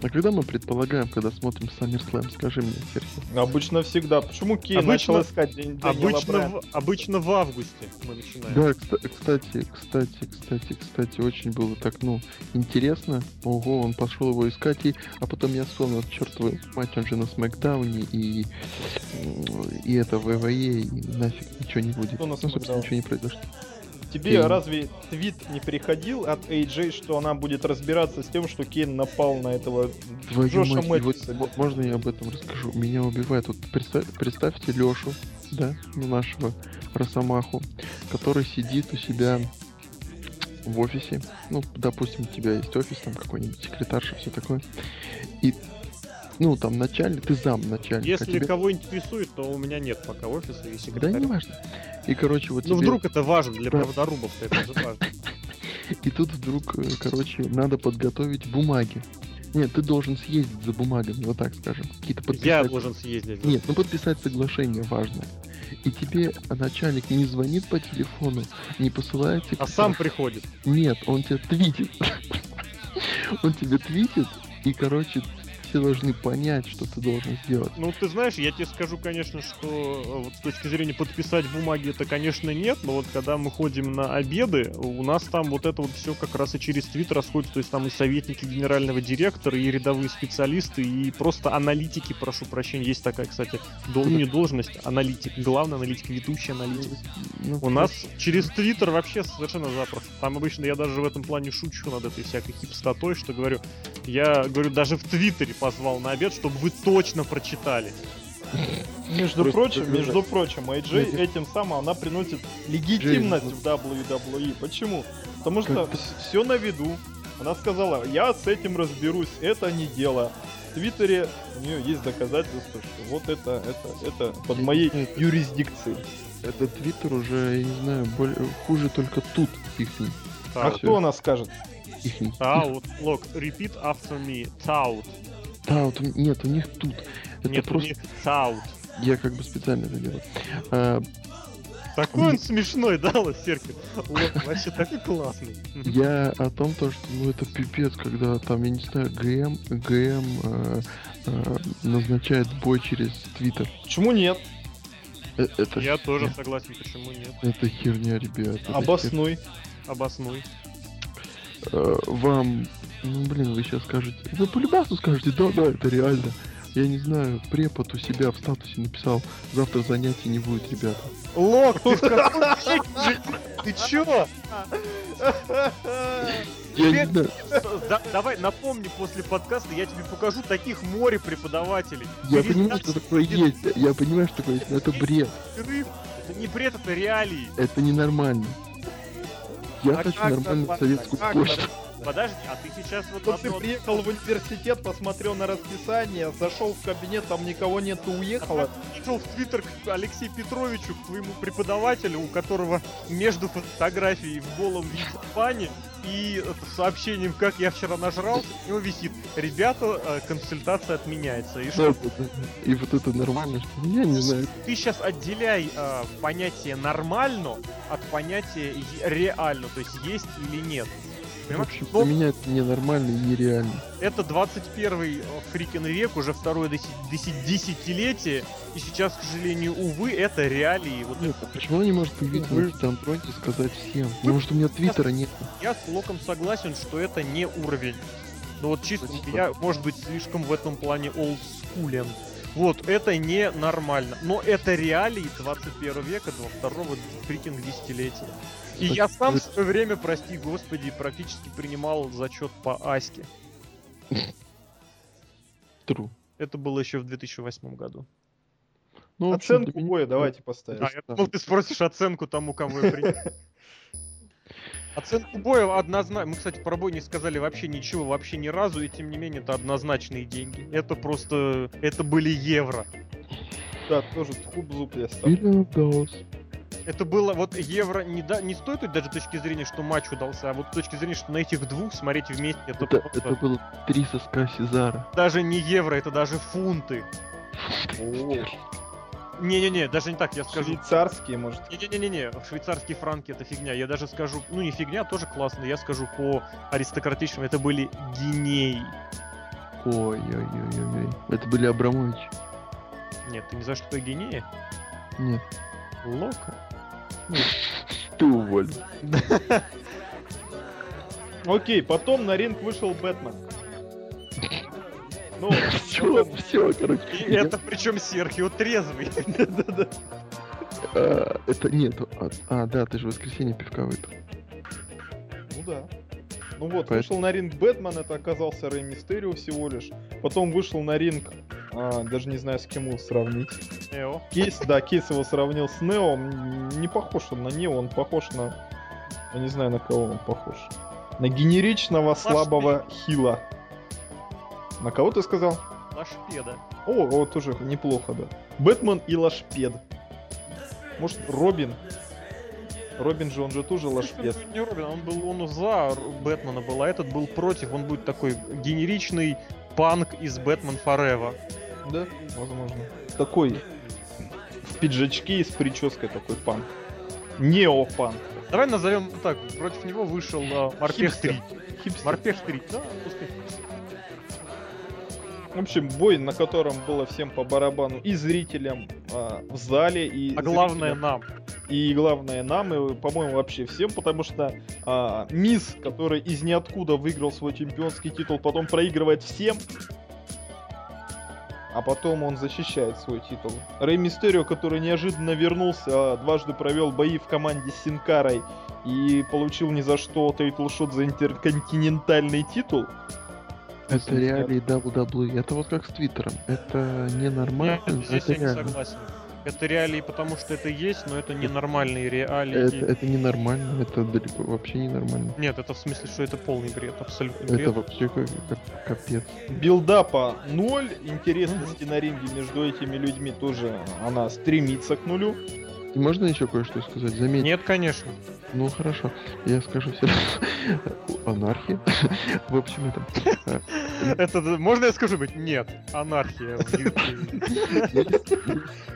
А когда мы предполагаем, когда смотрим SummerSlam, скажи мне, Сергей. Обычно всегда. Почему Кейн Обычно- начал искать Дэн- Обычно в, обычно в августе мы начинаем. Да, кста- кстати, кстати, кстати, кстати, очень было так, ну, интересно. Ого, он пошел его искать, и... а потом я вспомнил, чертову мать, он же на Смакдауне, и, и это ВВЕ, и нафиг ничего не будет. Кто на ну, собственно, ничего не произошло. Тебе Кейн. разве твит не приходил от AJ, что она будет разбираться с тем, что Кейн напал на этого Твою Джоша мать, вот Мэтьюса? мо- можно я об этом расскажу? Меня убивает. Вот представь- представьте Лешу, да, ну, нашего Росомаху, который сидит у себя в офисе. Ну, допустим, у тебя есть офис, там какой-нибудь секретарша, все такое. И, ну, там начальник, ты зам начальника. Если тебе- кого интересует, то у меня нет пока офиса и Да секретаря. не важно. И, короче, вот Ну тебе- вдруг это важно для Да. правдорубов, это же важно. И тут вдруг, э, короче, надо подготовить бумаги. Нет, ты должен съездить за бумагами, вот так скажем. Какие-то подписать. Я должен съездить. Нет, ну подписать соглашение важно. И тебе начальник не звонит по телефону, не посылает А секретарь. сам приходит. Нет, он тебе твитит. Он тебе твитит, и, короче, все должны понять, что ты должен сделать. Ну, ты знаешь, я тебе скажу, конечно, что э, вот с точки зрения подписать бумаги, это, конечно, нет, но вот когда мы ходим на обеды, у нас там вот это вот все как раз и через твит расходится, то есть там и советники генерального директора, и рядовые специалисты, и просто аналитики, прошу прощения, есть такая, кстати, дол- ну, не должность, аналитик, главный аналитик, ведущий аналитик. Ну, У нас через Твиттер вообще совершенно запросто. Там обычно я даже в этом плане шучу над этой всякой хипстотой, что говорю, я говорю, даже в Твиттере позвал на обед, чтобы вы точно прочитали. Между Просто прочим, это- между прочим, AJ этим самым она приносит легитимность в WWE. Почему? Потому что все на виду. Она сказала, я с этим разберусь, это не дело. В Твиттере у нее есть доказательства, что вот это, это, это под моей юрисдикцией. Этот твиттер уже, я не знаю, более, хуже только Tout ихний. А Tout. кто она скажет? Tout. Лок, repeat after me. Tout. Да, вот у- нет, у них тут. Это Нет, у просто них Tout. я как бы специально это делаю. А, Такой он смешной, да, вот Серкин? Лок вообще такой классный. Я о том, то, что ну это пипец, когда там, я не знаю, ГМ, ГМ э, э, назначает бой через Твиттер. Почему нет? Э, Это, Я тоже согласен, почему нет. Это херня, ребят. хер- Обоснуй. Обоснуй. Э, Вам, ну блин, вы сейчас скажете, вы по любасу скажете, да, да, это реально. Я не знаю, препод у себя в статусе написал, завтра занятий не будет, ребята. Лок, ты? Ты чё? Я не знаю, Да- давай напомни после подкаста, я тебе покажу таких море преподавателей. я понимаю, что такое есть, я понимаю, что такое есть, но это бред. Это не бред, это реалии. это ненормально. Я А хочу нормальную нормально? советскую почту. Подожди, а ты сейчас вот Вот ты приехал в университет, посмотрел на расписание, зашел в кабинет, там никого нет, ты уехал. А Пришел в Твиттер к Алексею Петровичу, к твоему преподавателю, у которого между фотографией в голом виде и сообщением, как я вчера нажрал, у него висит. Ребята, э, консультация отменяется. И что? И вот это нормально, что я не знаю. Ты сейчас отделяй э, понятие нормально от понятия реально, то есть есть или нет. Понимаешь? общем, Но для меня это ненормально и нереально. это 21 фрикин век, уже второе деси- десятилетие, и сейчас, к сожалению, увы, это реалии. Вот Нет, а почему не может появиться на каком-то андроиде и сказать всем? Потому что у меня твиттера нет. Я с Локом согласен, что это не уровень. Но вот чисто я, может быть, слишком в этом плане олдскулен. Вот, это не нормально. Но это реалии 21 века, 22 фрикинг десятилетия. И я сам в свое время, прости господи, практически принимал зачет по Аське. True. Это было еще в 2008 году. Ну, общем, Оценку меня- боя давайте поставим. А, я думал, ты спросишь оценку тому, кого я принял. Оценку боя однозначно. Мы, кстати, про бой не сказали вообще ничего, вообще ни разу, и тем не менее это однозначные деньги. Это просто... Это были евро. Да, тоже тхуб зуб я ставлю. Это было вот евро не, да, не с той даже точки зрения, что матч удался, а вот с точки зрения, что на этих двух смотреть вместе, это, Это, просто это было три соска Сезара. даже не евро, это даже фунты. Не-не-не, даже не так, я скажу. Швейцарские, может. Не-не-не-не, швейцарские франки это фигня. Я даже скажу, ну не фигня, тоже классно. Я скажу по аристократичному, это были гинеи. Ой-ой-ой-ой. Это были Абрамовичи. Нет, ты не знаешь, что такое гинея? Нет. Лока. Ты уволен. Окей, потом на ринг вышел Бэтмен. Ну, Все, все, короче. И это причем Серхио трезвый. А, это нет. А, а, да, ты же в воскресенье пивка выпил. Ну да. Ну вот, Поэт- вышел на ринг Бэтмен, это оказался Рэй Мистерио всего лишь. Потом вышел на ринг, а, даже не знаю, с кем его сравнить. Нео. Кейс, да, Кейс его сравнил с Нео. Не похож он на Нео, он похож на... Я не знаю, на кого он похож. На генеричного слабого хила. На кого ты сказал? Лашпеда. О, о, тоже неплохо, да. Бэтмен и Лашпед. Может, Робин? Робин же, он же тоже Лашпед. Ну, Не Робин, он был, он за Бэтмена был, а этот был против, он будет такой генеричный панк из Бэтмен Forever. Да, возможно. Такой в пиджачке и с прической такой панк. Неопанк. Давай назовем так, против него вышел а, Морпех Хипстер. 3. Хипстер. Морпех 3, да, пускай. В общем, бой, на котором было всем по барабану и зрителям а, в зале, и А главное зрителям, нам. И главное нам, и, по-моему, вообще всем, потому что а, Мисс, который из ниоткуда выиграл свой чемпионский титул, потом проигрывает всем, а потом он защищает свой титул. Рэй Мистерио, который неожиданно вернулся, а, дважды провел бои в команде с Синкарой и получил ни за что title shot за интерконтинентальный титул. Это реалии WWE. Это вот как с Твиттером. Это ненормально. Здесь это я не реально. согласен. Это реалии, потому что это есть, но это ненормальные реалии. Это, это ненормально. Это далеко вообще ненормально. Нет, это в смысле, что это полный бред, абсолютно Это бред. вообще как, как- капец. Билдапа ноль, интересности на ринге между этими людьми тоже она стремится к нулю. Можно еще кое-что сказать? Заметь. Нет, конечно. Ну хорошо, я скажу все Анархия. В общем, это... Это можно я скажу быть? Нет, анархия.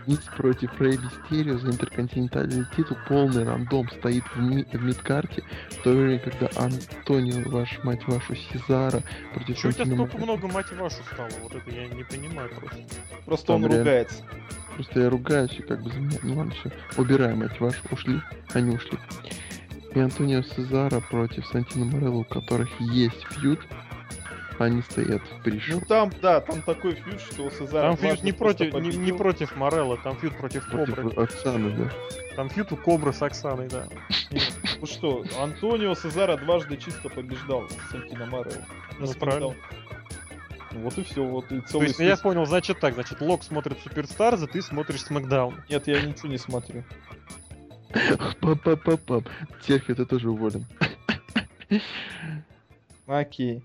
Мисс против Рэй Мистерио за интерконтинентальный титул. Полный рандом стоит в, ми- в мидкарте. В то время, когда Антонио, ваш мать вашу, Сезара против Чё у тебя столько много мать вашу стало? Вот это я не понимаю просто. Просто Там он реально- ругается. Просто я ругаюсь и как бы за меня. Ну ладно, все. Убираем, мать вашу. Ушли. Они ушли. И Антонио Сезара против Сантино Морелло, у которых есть фьюд. Они стоят в Ну пришу. там, да, там такой feud, что Сезар Там feud дважды не против, не, не против Марелла, там feud против Кобры. Против Оксаны, да. Там feud у Кобры с Оксаной, да. Ну что, Антонио Сезара дважды чисто побеждал Сантино Марелло. Ну, правильно. Вот и все, вот и То целый есть, ну, я понял, значит так, значит, Лок смотрит Суперстарза, ты смотришь Смакдаун. Нет, я ничего не смотрю. Пап-пап-пап-пап. Серхио, ты тоже уволен. Окей.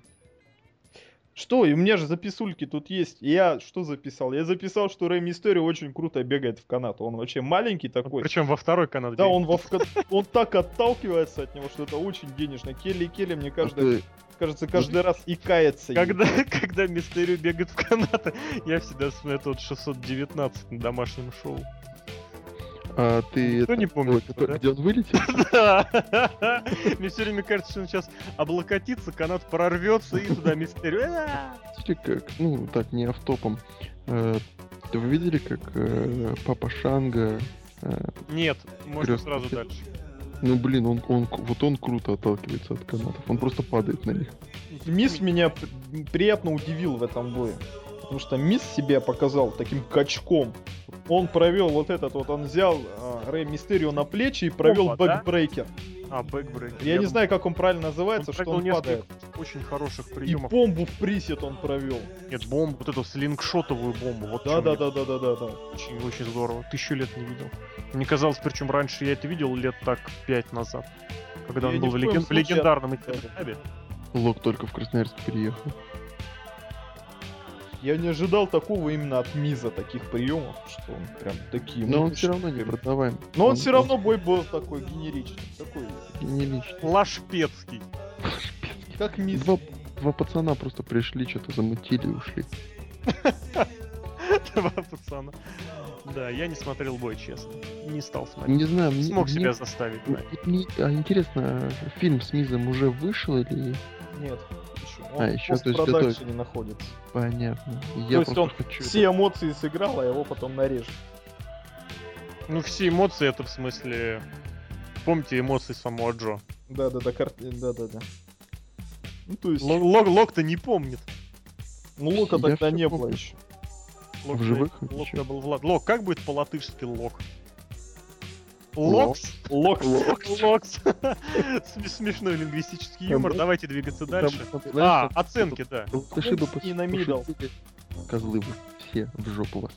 Что, и у меня же записульки тут есть. Я что записал? Я записал, что Рэй Мистерио очень круто бегает в канат. Он вообще маленький такой. Причем во второй канал. Да, он, во он так отталкивается от него, что это очень денежно. Келли и Келли, мне каждый, Ты- кажется, каждый раз и кается. ей. Когда, когда Мистерио бегает в канаты, я всегда вспоминаю тот 619 на домашнем шоу. А ты... Это- не помнит который- да? Где он вылетел? Да. Мне все время кажется, что он сейчас облокотится, канат прорвется и туда Мистерио. А! Видели, как, ну, так, не автопом. Э, Вы видели, как э, Папа Шанга... э, Нет, можно сразу дальше. Ну, блин, он, он, вот он круто отталкивается от канатов. Он просто падает на них. Мисс меня приятно удивил в этом бое. Потому что Мисс себя показал таким качком. Он провел вот этот вот, он взял а, Рэй Мистерио на плечи и провел Опа, да? backbreaker. А, backbreak. Я, не знаю, как он правильно называется, он что он несколько падает. Очень хороших И приемов. бомбу в присед он провел. Нет, бомбу, вот эту слингшотовую бомбу. Вот Да, да, да, да, да, да, да. Очень, очень здорово. Тысячу лет не видел. Мне казалось, причем раньше я это видел лет так пять назад. Когда Я он был в леген- в легендарном этапе. Лок только в Красноярск переехал. Я не ожидал такого именно от Миза, таких приемов, что он прям такие. Но он все равно не продаваем. Но он все равно бой был такой генеричный. Такой, не лично. Лашпецкий. как Миз. Два, два пацана просто пришли, что-то замутили и ушли. Два пацана. Да, я не смотрел бой, честно. Не стал смотреть. Не знаю, мне... Смог мне- себя заставить. да. мне- а интересно, фильм с Мизом уже вышел или... Нет. еще. А, Он еще, в то есть это- постпродакшене находится. Понятно. То Я есть просто он хочу... все эмоции сыграл, а его потом нарежет. Ну, все эмоции это в смысле... Помните эмоции самого Джо? Да, да, да, кар... да, да, да. Ну, то есть, Лок- Лок- Лок-то не помнит. ну, Лука Я тогда не помню. было еще. Лок В живых Лок был Влад. Лок, как будет по-латышски лок? Локс? Локс. Локс. См- Смешной лингвистический юмор. Там- Давайте двигаться Там, дальше. там, А, оценки, да. латыши бы И на мидл. Козлы вы все в жопу вас.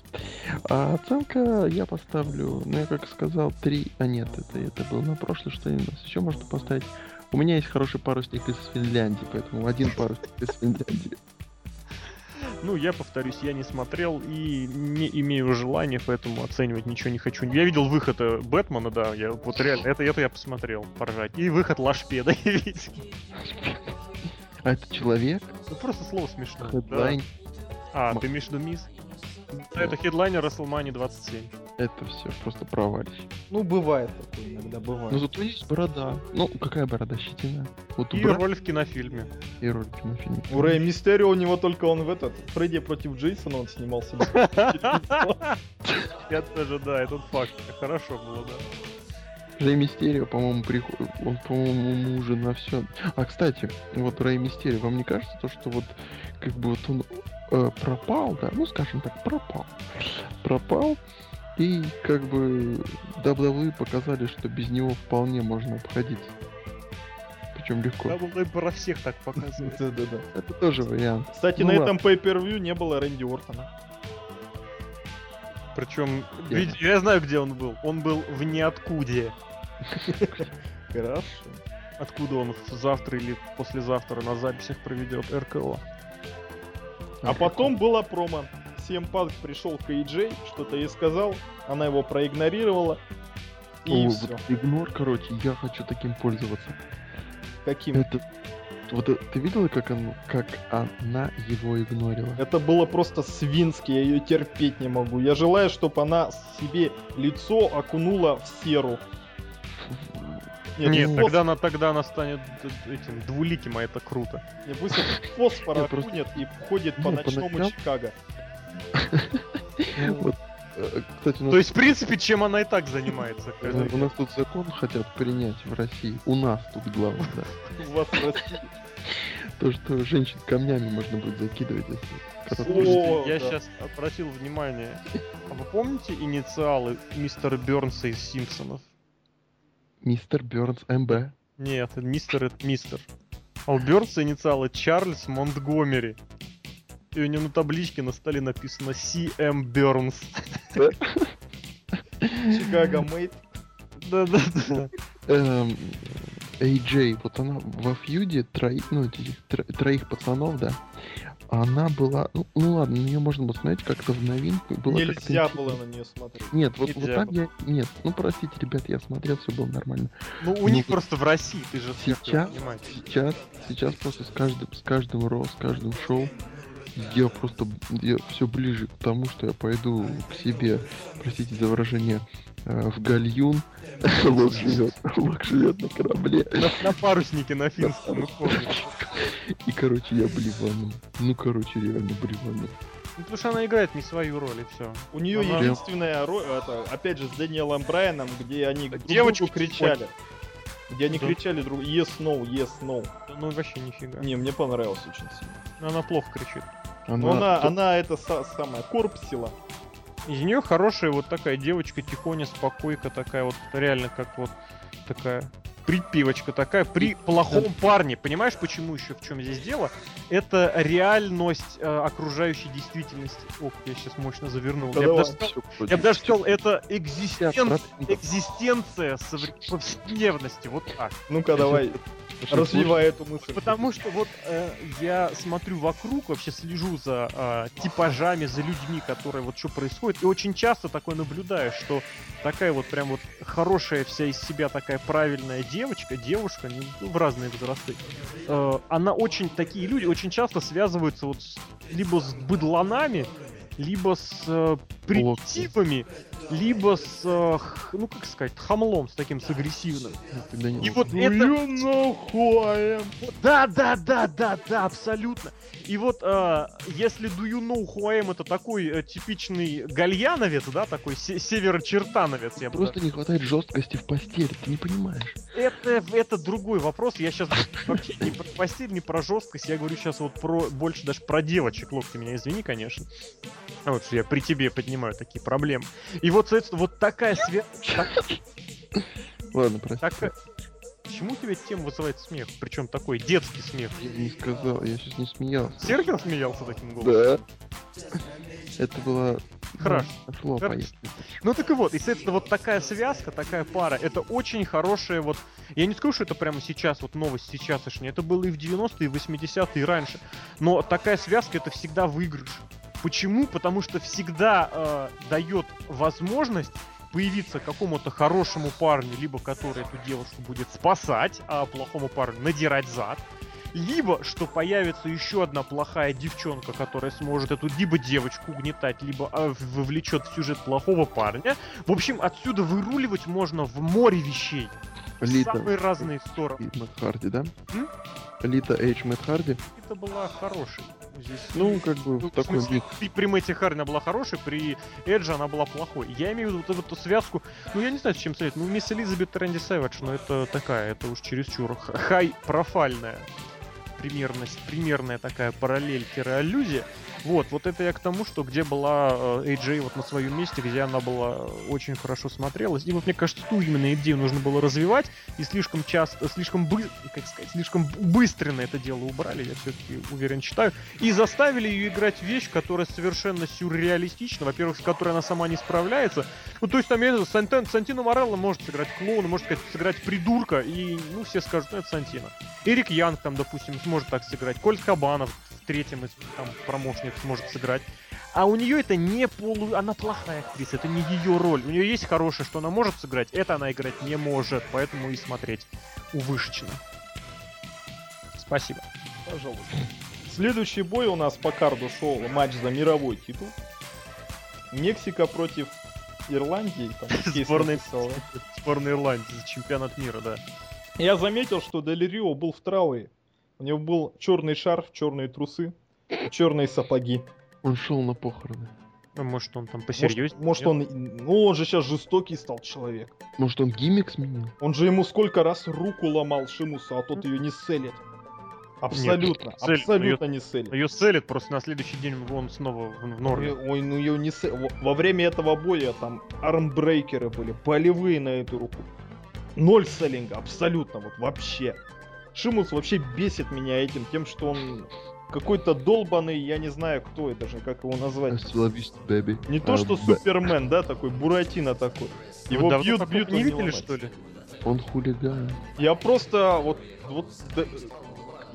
А оценка я поставлю, ну я как сказал, 3. А нет, это, это было на прошлый, что у нас еще можно поставить. У меня есть хороший парусник из Финляндии, поэтому один парусник из Финляндии. Ну, я повторюсь, я не смотрел и не имею желания, поэтому оценивать ничего не хочу. Я видел выход э, Бэтмена, да, я вот реально, это, это я посмотрел, поржать. И выход Лашпеда я видел. А это человек, Ну, просто слово смешное. да. хедлайн, А, Ма- ты виду мисс? Да, это хедлайнер WrestleMania 27. Это все просто провалище. Ну, бывает такое иногда, Но бывает. зато есть борода. Ну, какая борода? Щетина. Вот И брата роль в кинофильме. и роль в кинофильме. У Рэя Мистерио у него только он в этот, Фредди против Джейсона он снимался. Я тоже, да, этот факт. Хорошо было, да. Рэй Мистерио, по-моему, приходит. Он, по-моему, уже на все. А кстати, вот Рэй Мистерио, вам не кажется то, что вот как бы вот он э, пропал, да, ну скажем так, пропал. Пропал. И как бы WWE показали, что без него вполне можно обходиться. Причем легко. Было про всех так показывает. Да-да-да. Это тоже вариант. Кстати, Ну на этом pay-per-view не было Рэнди Ортона. Причем, я знаю, где он был. Он был в ниоткуде. Хорошо. Откуда он завтра или послезавтра на записях проведет РКО. А потом было промо. CM Punk пришел к AJ, что-то ей сказал, она его проигнорировала. И О, все. вот игнор, короче, я хочу таким пользоваться. Каким? Это... Вот э, ты видела, как, он, как она его игнорила? Это было просто свински, я ее терпеть не могу. Я желаю, чтобы она себе лицо окунула в серу. Нет, фос- тогда она, тогда она станет этим двуликим, а это круто. не, пусть фосфор просто- окунет и ходит по ночному Чикаго. Вот, э, Кстати, нас, То есть, в принципе, чем она и так занимается. у нас тут закон хотят принять в России. У нас тут главное, да. У вас в России. То, что женщин камнями можно будет закидывать, если... О. Я сейчас обратил внимание. А вы помните инициалы мистера Бернса из Симпсонов? Мистер Бернс МБ. Нет, мистер это мистер. А у Бернса инициалы Чарльз Монтгомери. И у него на табличке на столе написано CM Бернс. Чикаго Мейт. Да-да-да. Эм, AJ, вот она во фьюде троих, ну, троих пацанов, да, она была, ну, ну ладно, на нее можно было смотреть как-то в новинку. Было как-то Нельзя было на нее смотреть. Нет, вот, вот Нельзя там было. я... Нет, ну простите, ребят, я смотрел, все было нормально. Ну, у Ну, них просто в России, ты же Сейчас, понимаешь. сейчас, сейчас просто с каждым, с каждым ро, с каждым шоу я просто я все ближе к тому, что я пойду к себе, простите за выражение, э, в гальюн. Лок живет, Лок живет на корабле. На, на паруснике на финском, ну. И, короче, я блевану. Ну, короче, реально блевану. Ну, потому что она играет не свою роль, и все. У нее Она- единственная роль, это, опять же, с Дэниелом Брайаном, где они друг другу кричали. Где они Да. кричали друг yes, no, yes, no. Ну, вообще нифига. Не, мне понравилось очень сильно. Она плохо кричит. Но она, она это са- самая корпсила. Из нее хорошая вот такая девочка, тихоня, спокойка такая вот, реально как вот такая припивочка такая при плохом парне. Понимаешь, почему еще в чем здесь дело? Это реальность э, окружающей действительности. Ох, я сейчас мощно завернул. Да я, бы даже сказал, я бы даже сказал, это экзистен- экзистенция совре- повседневности. Вот так. Ну-ка, давай, развивай эту мысль. Потому что вот э, я смотрю вокруг, вообще слежу за э, типажами, за людьми, которые вот что происходит, и очень часто такое наблюдаю, что такая вот прям вот хорошая вся из себя такая правильная девочка, девушка, не- ну, в разные возрасты, э, она очень, такие люди очень часто связываются вот с- либо с быдланами, либо с э, примитивами, либо с, э, ну как сказать, хамлом, с таким, с агрессивным. И вот Ну это... Да, да, да, да, да, абсолютно. И вот, э, если Do You Know Who I Am это такой э, типичный гальяновец, да, такой се- северочертановец, я Просто не хватает жесткости в постели, ты не понимаешь. это, это другой вопрос. Я сейчас вообще не про постель, не про жесткость. Я говорю сейчас вот про больше даже про девочек. Лок, ты меня извини, конечно. А Вот что я при тебе поднимаю такие проблемы. И вот, соответственно, вот такая связь. Ладно, прости. Почему у тебя тема вызывает смех? Причем такой детский смех. Я не сказал, я сейчас не смеялся. Серхио смеялся таким голосом? Да. Это было... Хорошо. Ну, Хорошо. поехали. Ну так и вот, и, соответственно, вот такая связка, такая пара, это очень хорошая вот... Я не скажу, что это прямо сейчас, вот новость сейчасшняя, это было и в 90-е, и в 80-е, и раньше. Но такая связка это всегда выигрыш. Почему? Потому что всегда э, дает возможность появиться какому-то хорошему парню, либо который эту девушку будет спасать, а плохому парню надирать зад, либо что появится еще одна плохая девчонка, которая сможет эту либо девочку угнетать, либо в- вовлечет в сюжет плохого парня. В общем, отсюда выруливать можно в море вещей. В Лита. самые разные стороны. Мэтт Харди, да? М? Лита Эйч Мэтт Харди. Это была хорошей. Здесь Ну, как бы Ну, в в такой смысле, вид. при, Мэтте Харри она была хорошей, при Эдже она была плохой. Я имею в виду вот эту связку, ну я не знаю, с чем сравнить, ну мисс Элизабет Рэнди Сэвидж, но это такая, это уж чересчур хай-профальная примерность, примерная такая параллель-аллюзия. Вот, вот это я к тому, что где была э, AJ вот на своем месте, где она была э, очень хорошо смотрелась. И вот мне кажется, ту именно идею нужно было развивать, и слишком часто, слишком бы, как сказать, слишком быстренно это дело убрали, я все-таки уверен считаю, и заставили ее играть вещь, которая совершенно сюрреалистична, во-первых, с которой она сама не справляется. Ну, то есть там, я не знаю, Сантино Морелло может сыграть клоуна, может сказать, сыграть придурка, и, ну, все скажут, ну, это Сантино. Эрик Янг там, допустим, сможет так сыграть, Кольт Кабанов в третьем из там промощниц сможет сыграть. А у нее это не полу... Она плохая актриса, это не ее роль. У нее есть хорошее, что она может сыграть, это она играть не может, поэтому и смотреть увышечно. Спасибо. Пожалуйста. Следующий бой у нас по карду шел матч за мировой титул. Мексика против Ирландии. Там Сборная, написала. сборная Ирландии за чемпионат мира, да. Я заметил, что Дель Рио был в трауре. У него был черный шарф, черные трусы, черные сапоги. Он шел на похороны. Ну, может, он там Может, посерьезнее. может он, ну он же сейчас жестокий стал человек. Может, он гиммик сменил? Он же ему сколько раз руку ломал Шимусу, а тот ее не селит. Абсолютно, целит, абсолютно не селит. Ее селит, просто на следующий день он снова в, в норме. Ой, ну ее не се- во- время этого боя там армбрейкеры были, болевые на эту руку. Ноль селлинга, абсолютно, вот вообще. Шимус вообще бесит меня этим, тем, что он какой-то долбанный, я не знаю кто это даже, как его назвать. Бэби. Не то, что А, б- Супермен, да, такой Буратино такой. Его бьют, бьют, не видели, что ли? Он хулиган. Я просто вот, вот, да,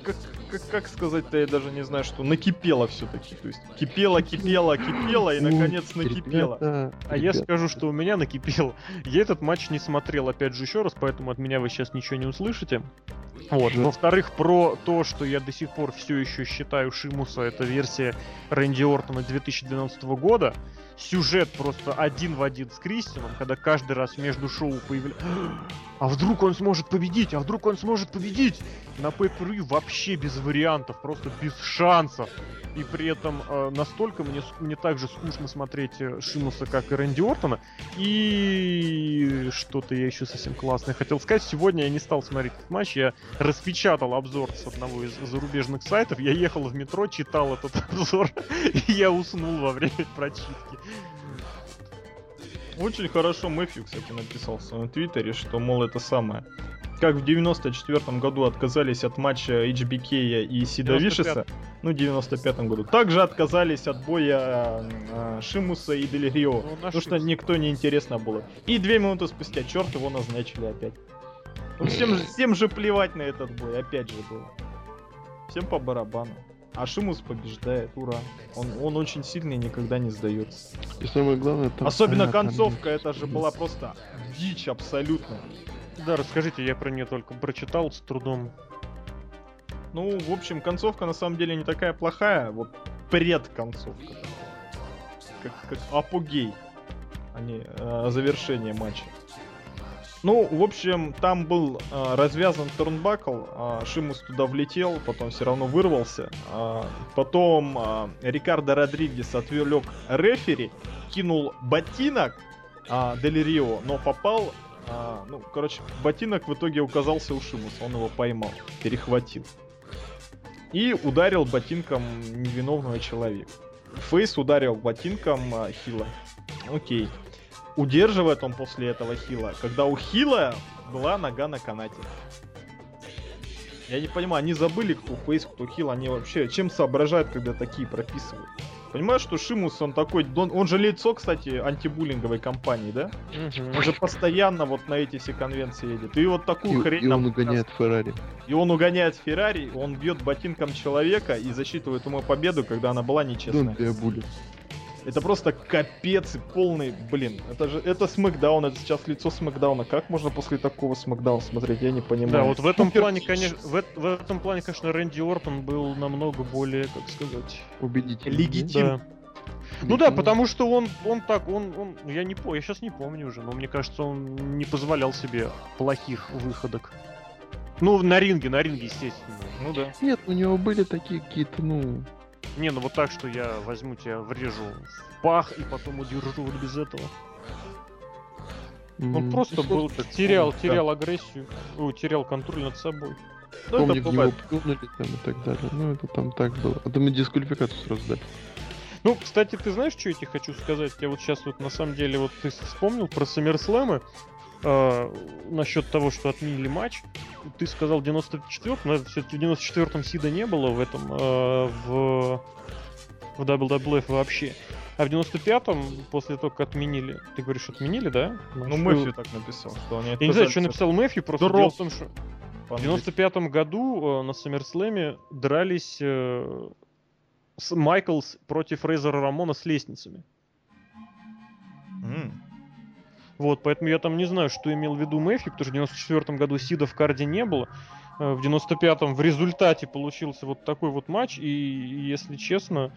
как, как, как сказать-то, я даже не знаю, что накипело все-таки. То есть кипело, кипело, кипело и наконец накипело. ребята, А я скажу, что у меня накипело. Я этот матч не смотрел, опять же, еще раз, поэтому от меня вы сейчас ничего не услышите. Вот. Во-вторых, про то, что я до сих пор все еще считаю Шимуса, это версия Рэнди Ортона 2012 года. Сюжет просто один в один с Кристианом, когда каждый раз между шоу появляется... А вдруг он сможет победить? А вдруг он сможет победить? На pay вообще без вариантов, просто без шансов. И при этом э, настолько мне, мне так же скучно смотреть э, Шимуса, как и Рэнди Ортона. И что-то я еще совсем классное хотел сказать. Сегодня я не стал смотреть этот матч, я распечатал обзор с одного из зарубежных сайтов. Я ехал в метро, читал этот обзор, и я уснул во время прочитки. Очень хорошо Мэфью, кстати, написал в своем твиттере, что, мол, это самое. Как в 94 году отказались от матча HBK и Сида 95-м. Вишеса, ну, в 95 году, также отказались от боя э, Шимуса и Дель Рио, Ну, потому что никто не интересно было. И две минуты спустя, черт, его назначили опять. Ну, всем, всем же плевать на этот бой, опять же было. Всем по барабану. А Шимус побеждает, ура. Он, он очень сильный и никогда не сдается. И самое главное, там... Особенно а, там концовка, есть- это же была просто дичь абсолютно. Да, расскажите, я про нее только прочитал с трудом. Ну, в общем, концовка на самом деле не такая плохая, вот предконцовка. Как, как апогей, а не э, завершение матча. Ну, в общем, там был э, развязан турнбакл, э, Шимус туда влетел, потом все равно вырвался. э, потом э, Рикардо Родригес отвлек рефери, кинул ботинок э, Дель но попал... э, ну, короче, ботинок в итоге оказался у Шимуса, он его поймал, перехватил. И ударил ботинком невиновного человека. Фейс ударил ботинком э, Хила. Окей. Удерживает он после этого хила, когда у хила была нога на канате. Я не понимаю, они забыли, кто фейс, кто хил, они вообще чем соображают, когда такие прописывают? Понимаешь, что Шимус, он такой, он, он же лицо, кстати, антибуллинговой компании, да? Он же постоянно вот на эти все конвенции едет. И вот такую И, хрень и нам он угоняет Феррари. и он угоняет Феррари, он бьет ботинком человека и засчитывает ему победу, когда она была нечестная. Don't be a. Это просто капец и полный, блин. Это же это Смакдаун, это сейчас лицо Смакдауна. Как можно после такого Смакдауна смотреть, я не понимаю. Да, вот в этом Супер плане, конечно, в, в этом плане, конечно, Рэнди Ортон был намного более, как сказать, Убедительно. Легитим. да. Ну да, потому что он, он так, он, он, я не помню, я сейчас не помню уже, но мне кажется, он не позволял себе плохих выходок. Ну, на ринге, на ринге, естественно. Ну да. Нет, у него были такие какие-то, ну... Не, ну вот так, что я возьму тебя, врежу в пах и потом удержу вот без этого. Он просто ну, был, так терял, помню, терял агрессию, ой, терял контроль над собой. Ну, Помню, это в него бывает. плюнули там и так далее. Ну, это там так было. А там и дисквалификацию сразу дали. Ну, кстати, ты знаешь, что я тебе хочу сказать? Я вот сейчас вот на самом деле вот ты вспомнил про Саммерслэмы э, насчет того, что отменили матч. Ты сказал 94 но все-таки в 94-м Сида не было в этом, э, в, в WWF вообще. А в 95-м, после того, как отменили, ты говоришь, отменили, да? Ну, Матч? Мэфью так написал, что они Я не знаю, что написал Мэфью, просто дело в том, что в по-английски. 95 году э, на Саммерслэме дрались э, с Майклс против Рейзера Рамона с лестницами. М. Вот, поэтому я там не знаю, что имел в виду Мэфи, потому что в 94 году Сида в карде не было. Э, В 95-м в результате получился вот такой вот матч, и если честно,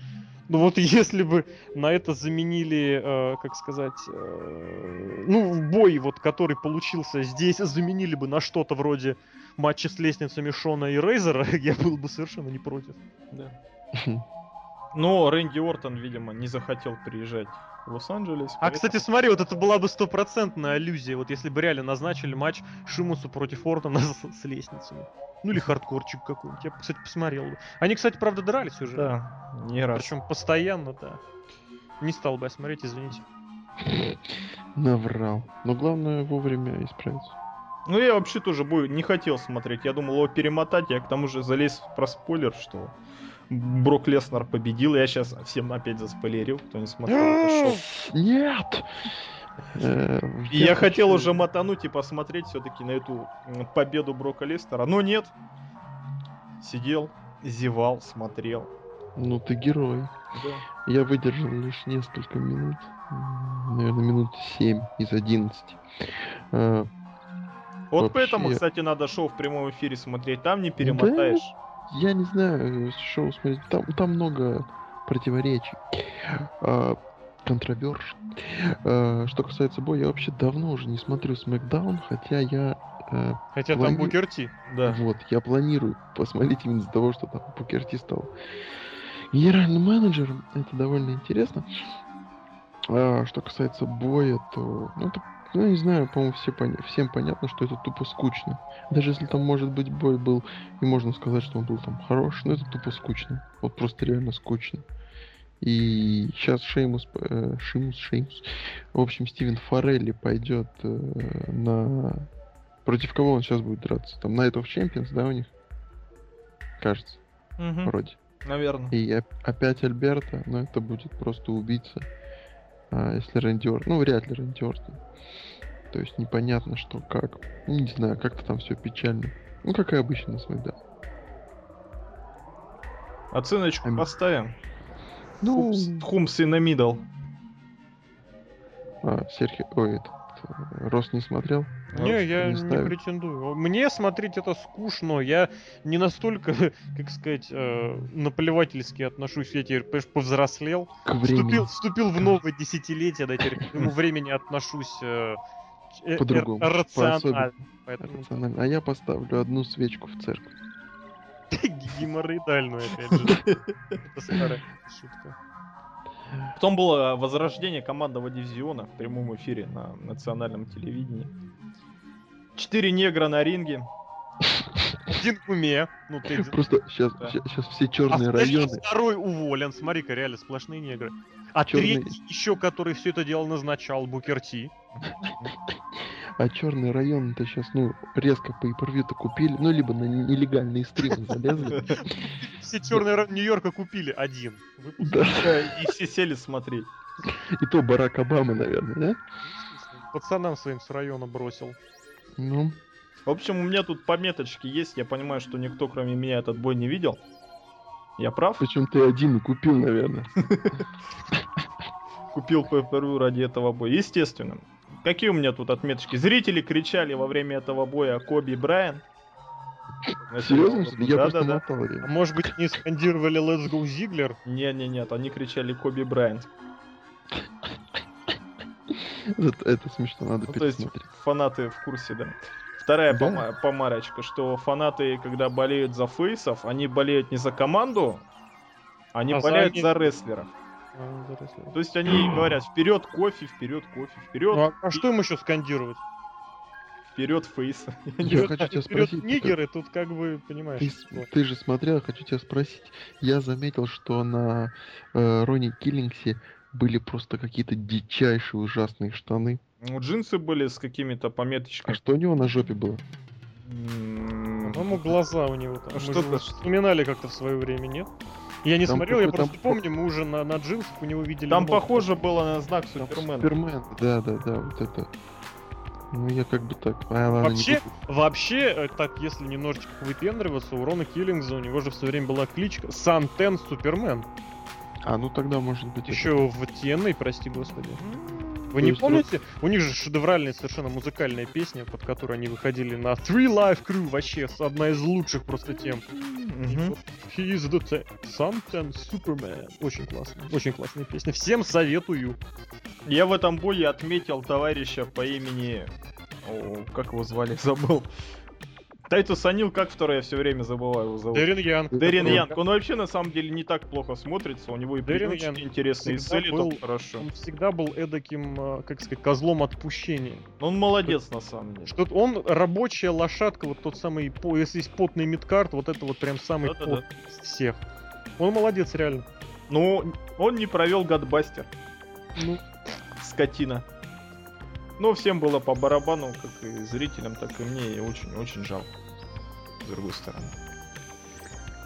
ну вот если бы на это заменили, э, как сказать, э, ну бой вот, который получился здесь, заменили бы на что-то вроде матча с лестницами Шона и Рейзера, я был бы совершенно не против. Да. Но Рэнди Ортон, видимо, не захотел приезжать в Лос-Анджелес. А, поэтому- кстати, смотри, вот это была бы стопроцентная аллюзия, вот если бы реально назначили матч Шимусу против Ортона с, с лестницами. Ну или хардкорчик какой-нибудь, я, бы, кстати, посмотрел бы. Они, кстати, правда, дрались уже. Да, не раз. Причем постоянно, да. Не стал бы я смотреть, извините. Наврал. Но главное вовремя исправиться. Ну, я вообще тоже бой не хотел смотреть. Я думал его перемотать. Я к тому же залез про спойлер, что Брок Леснер победил. Я сейчас всем опять заспойлерил, кто не смотрел. Нет! Э, я хотел уже мотануть и посмотреть все-таки на эту победу Брока Лестера, но нет. Сидел, зевал, смотрел. Ну ты герой. Да. Я выдержал лишь несколько минут. Наверное, минут 7 из 11. Э, Вот Вообще. поэтому, кстати, надо шоу в прямом эфире смотреть. Там не перемотаешь. Я не знаю, шоу смотреть. Там, там много противоречий. А, Контроверш. А, Что касается боя, я вообще давно уже не смотрю Смакдаун, хотя я э, Хотя там Плани- Букер Ти. Да. вот, я планирую посмотреть именно из-за того, что там Букер Ти стал генеральным менеджером. Это довольно интересно. А, что касается боя, то, ну, это, ну, не знаю, по-моему, все поня- всем понятно, что это тупо скучно. Даже если там, может быть, бой был, и можно сказать, что он был там хороший, но это тупо скучно. Вот просто реально скучно. И сейчас Шеймус, э, Шеймус, Шеймус, в общем, Стивен Форелли пойдет э, на... Против кого он сейчас будет драться? Там Night of Champions, да, у них? Кажется, Мгм. вроде. Наверное. И оп- опять Альберта, но это будет просто убийца. А если Рэнди Ортон, ну вряд ли Рэнди Ортон. То есть непонятно, что как. Ну, Не знаю, как-то там все печально. Ну, как и обычно на Смакдаун. Оценочку Ам. поставим. Ну, Хумс- Хумс и на мидл. а, Серхи... Ой, этот... э, Рос не смотрел? Не, я не не, претендую. Мне смотреть это скучно. Я не настолько, как сказать, э, наплевательски отношусь. Я теперь, понимаешь, повзрослел. К времени. Вступил, вступил в новое десятилетие, да, теперь к этому времени отношусь э, э, э, По-другому, рационально. Поэтому Рационально. А я поставлю одну свечку в церковь. геморроидальную, опять же. Это старая шутка. Потом было возрождение командного дивизиона в прямом эфире на национальном телевидении. Четыре негра на ринге. Один уме. Ну, Тедди. Просто сейчас, Да. сейчас, все А черные значит, районы. второй уволен. Смотри-ка, реально сплошные негры. А Чёрный- третий еще, который все это дело назначал, Букерти. А черные районы-то сейчас, ну, резко по то купили, ну, либо на нелегальные стримы залезли. Все черные ра- Нью-Йорка купили один. И все сели смотреть. И то Барак Обама, наверное, да? Пацанам своим с района бросил. Ну, В общем, у меня тут пометочки есть. Я понимаю, что никто, кроме меня, этот бой не видел. Я прав? причем ты один и купил, наверное. Купил pay ради этого боя. Естественно. Какие у меня тут отметочки? Зрители кричали во время этого боя Коби Брайан. Серьезно? Я да, просто да, да. А мотал ее. может быть, не скандировали Let's Go Ziggler? Не, не, нет, они кричали Коби Брайан. Это, это смешно, надо Ну, то есть пересмотреть. фанаты в курсе, да. Вторая Да. пома- помарочка, что фанаты, когда болеют за фейсов, они болеют не за команду, они А за болеют них. за рестлеров. То есть они говорят вперед кофе, вперед кофе, вперед, Ну, а, а что им еще скандировать? вперед фейса. Я хочу тебя Вперед спросить, нигеры, тут как бы, понимаешь, Ты, ты же смотрел, хочу тебя спросить. Я заметил, что на э, Ронни Киллингсе были просто какие-то дичайшие ужасные штаны. Ну, джинсы были с какими-то А пометочками. что у него на жопе было? По-моему, глаза у него там. Ну, Мы вспоминали как-то в свое время, нет? Я не Там смотрел, я просто там- помню, мы уже на, на джинсах у него видели. Там много. похоже было на знак Там Супермена. Супермен, да, да, да, вот это. Ну я как бы так. А, ладно, Вообще, вообще, э, так, если немножечко выпендриваться, у Рона Киллингза у него же в свое время была кличка Сантен Супермен. А, ну тогда может быть. это- Еще в TNA, прости господи. Вы То не есть помните? У них же шедевральная совершенно музыкальная песня, под которой они выходили на Three Life Crew, вообще с- одна из лучших просто тем. Мгм. He is the Something Superman. Очень классно, очень классная песня. Всем советую. Я в этом бое отметил товарища по имени... О, как его звали? Забыл. Тайтус О'Нил, как второй, я все время забываю его зовут. Дэррен Янг. Который- Янг. Он вообще на самом деле не так плохо смотрится, у него и приемчики Янг интересные, и цели был- хорошо. Он всегда был эдаким, э, как сказать, козлом отпущения. Он молодец на самом деле. Что он рабочая лошадка, вот тот самый, если есть потный мидкарт, вот это вот прям самый Да-да-да. потный из всех. Он молодец, реально. Ну, он не провел Гадбастер. Ну, Скотина. Но всем было по барабану, как и зрителям, так и мне, и очень-очень жалко. С другой стороны.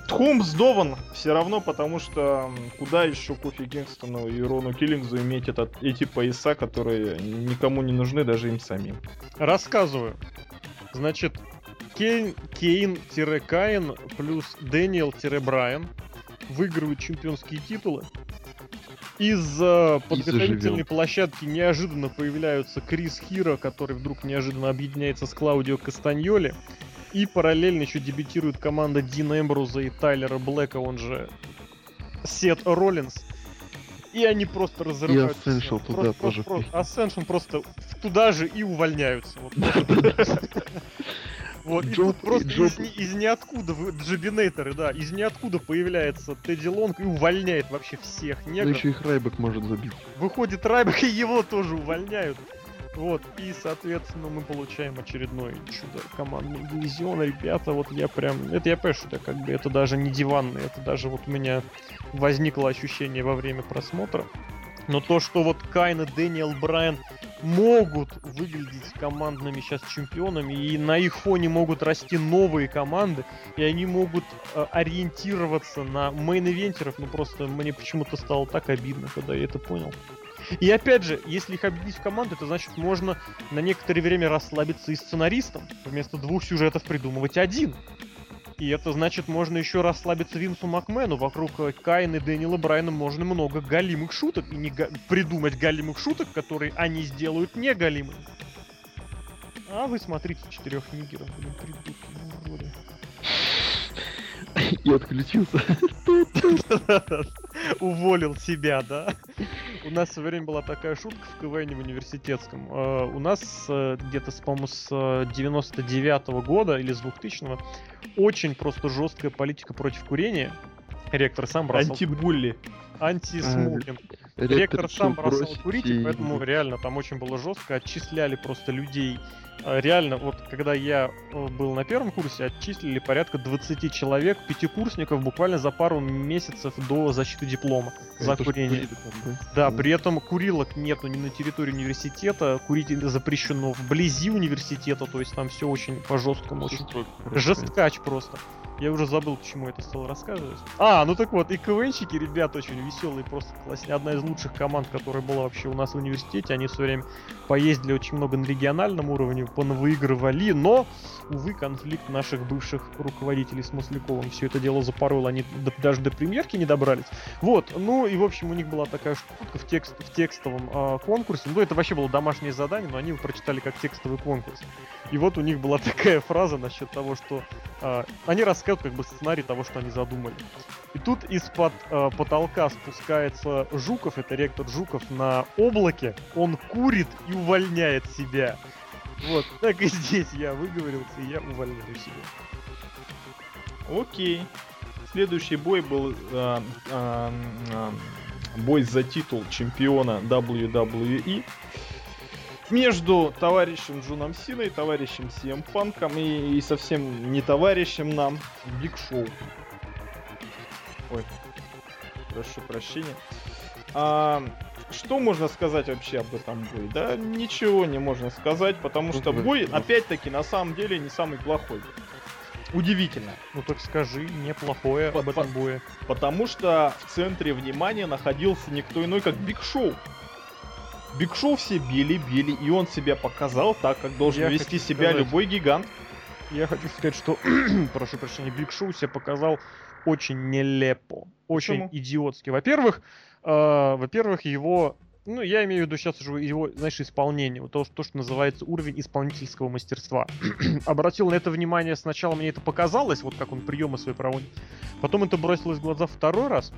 Тхум сдован все равно, потому что куда еще Кофи Кингстону и Рону Киллингзу иметь этот, эти пояса, которые никому не нужны, даже им самим. рассказываю. Значит, Кейн, Кейн-Каин плюс Дэниел-Брайан выигрывают чемпионские титулы. Из э, подготовительной площадки неожиданно появляются Крис Хиро, который вдруг неожиданно объединяется с Клаудио Кастаньоли. И параллельно еще дебютирует команда Дина Эмбруза и Тайлера Блэка, он же Сет Роллинс. И они просто разрывают. всё. Ascension туда Просто- тоже просто- Ascension просто туда же и увольняются. Вот. Вот, и тут просто из, ни- из ниоткуда, джобинейторы, да, из ниоткуда появляется Тедди Лонг и увольняет вообще всех Ну негров. еще и Райбек может забить. Выходит Райбек, и его тоже увольняют. Вот, и, соответственно, мы получаем очередной чудо командный дивизион. Ребята, вот я прям... Это я понимаю, что это как бы это даже не диванный, это даже вот у меня возникло ощущение во время просмотра. Но то, что вот Кайн и Дэниел Брайан могут выглядеть командными сейчас чемпионами, и на их фоне могут расти новые команды, и они могут э, ориентироваться на мейн-ивентеров, ну просто мне почему-то стало так обидно, когда я это понял. И опять же, если их объединить в команду, это значит можно на некоторое время расслабиться и сценаристам, вместо двух сюжетов придумывать один. И это значит, можно еще расслабиться Винсу Макмену. Вокруг э, Каина и Дэниела Брайана можно много галимых шуток. И не га- придумать галимых шуток, которые они сделают не галимыми. А вы смотрите четырех нигеров, блин, придурки, ну, уроды. И отключился. Уволил себя, да? У нас в свое время была такая шутка в КВН университетском. Э, У нас э, где-то, по-моему, с 99 года или с 2000 очень просто жесткая политика против курения. Ректор сам бросал Антибулли. анти-смокинг. Ректор сам бросал курить, и поэтому реально там очень было жестко. Отчисляли просто людей. А, Реально, вот когда я э, был на первом курсе, отчислили порядка 20 человек, пятикурсников, буквально за пару месяцев до защиты диплома за курение. Да, при этом курилок нету ни на территории университета, курить запрещено вблизи университета, то есть там все очень по жесткому, очень жесткач просто. Я уже забыл, к чему это стал рассказывать. А, ну так вот, и КВНщики, ребята, очень веселые, просто классные. Одна из лучших команд, которая была вообще у нас в университете. Они все время поездили очень много на региональном уровне, понавыигрывали, но, увы, конфликт наших бывших руководителей с Масляковым все это дело запорол, они даже до премьерки не добрались. Вот, ну и, в общем, у них была такая штука в, текст, в текстовом а, конкурсе. Ну, это вообще было домашнее задание, но они его прочитали как текстовый конкурс. И вот у них была такая фраза насчет того, что а, они рассказывают как бы сценарий того, что они задумали. И тут из-под а, потолка спускается Жуков, это ректор Жуков, на облаке. Он курит и увольняет себя. Вот, так и здесь я выговорился, и я увольняю себя. Окей. Следующий бой был э, э, э, бой за титул чемпиона WWE между товарищем Джоном Синой, товарищем Сиэм Панком и, и совсем не товарищем нам Биг Шоу. Ой, прошу прощения. А, что можно сказать вообще об этом бое? Да ничего не можно сказать, потому что бой, опять-таки, на самом деле не самый плохой. Удивительно. Ну так скажи, неплохое По- об этом бое. Потому что в центре внимания находился никто иной, как Биг Шоу. Биг Шоу все били, били, и он себя показал так, как должен Я вести себя сказать. любой гигант. Я хочу сказать, что, прошу прощения, Биг Шоу себя показал очень нелепо, очень Почему? идиотски. Во-первых, э, во-первых, его, ну, я имею в виду сейчас уже его, знаешь, исполнение, вот то, что, то, что называется уровень исполнительского мастерства. Обратил на это внимание, сначала мне это показалось, вот как он приемы свои проводит, потом это бросилось в глаза второй раз.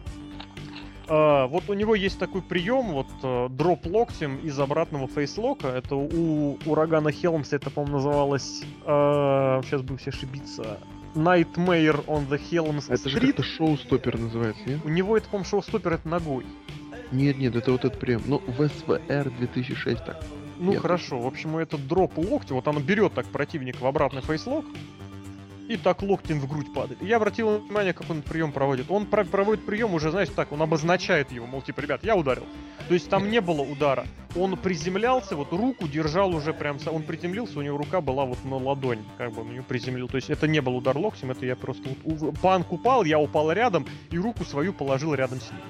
А, вот у него есть такой прием, вот э, дроп локтем из обратного фейслока. Это у урагана Хелмса, это, по-моему, называлось. сейчас будем все ошибиться. Nightmare on the Helms Это же как-то шоу-стопер называется, нет? У него это, по-моему, шоу-стопер это ногой. Нет, нет, это вот этот прием. Ну, в СВР 2006 так. Ну Нет. хорошо, в общем, этот дроп локтя, вот оно берет так противника в обратный фейслок, и так локтем в грудь падает. И я обратил внимание, как он прием проводит. Он про- проводит прием уже, знаешь, так, он обозначает его, мол, типа, ребят, я ударил. То есть там не было удара. Он приземлялся, вот руку держал уже прям, он приземлился, у него рука была вот на ладонь, как бы он ее приземлил. То есть это не был удар локтем, это я просто вот, панк упал, я упал рядом, и руку свою положил рядом с ним.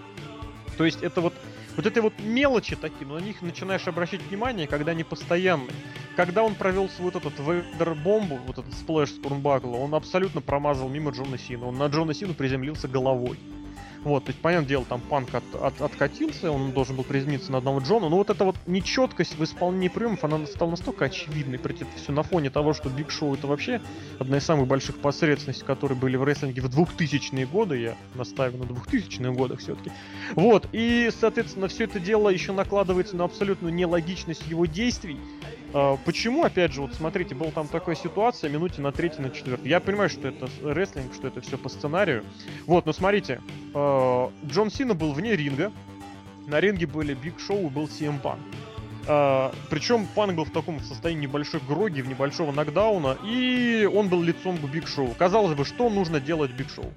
То есть это вот вот это вот мелочи такие, но на них начинаешь обращать внимание, когда они постоянные. Когда он провел свой вот этот вейдер-бомбу, вот этот splash с тёрнбакла, он абсолютно промазал мимо Джона Сина. Он на Джона Сину приземлился головой. Вот, то есть, понятное дело, там панк от- от- откатился, он должен был приземлиться на одного Джона, но вот эта вот нечеткость в исполнении приемов, она стала настолько очевидной, при этом все на фоне того, что Биг Шоу это вообще одна из самых больших посредственностей, которые были в рестлинге в 2000-е годы, я настаиваю на 2000-х годах все-таки. Вот, и, соответственно, все это дело еще накладывается на абсолютную нелогичность его действий. А, Почему, опять же, вот смотрите, была там такая ситуация, минуте на третьей, на четвертой. Я понимаю, что это рестлинг, что это все по сценарию. Вот, но смотрите, а, Джон Сина был вне ринга, на ринге были Биг Шоу и был CM Punk. причем Панк был в таком состоянии небольшой гроги, в небольшого нокдауна, и он был лицом к Биг Шоу. Казалось бы, что нужно делать Биг Шоу?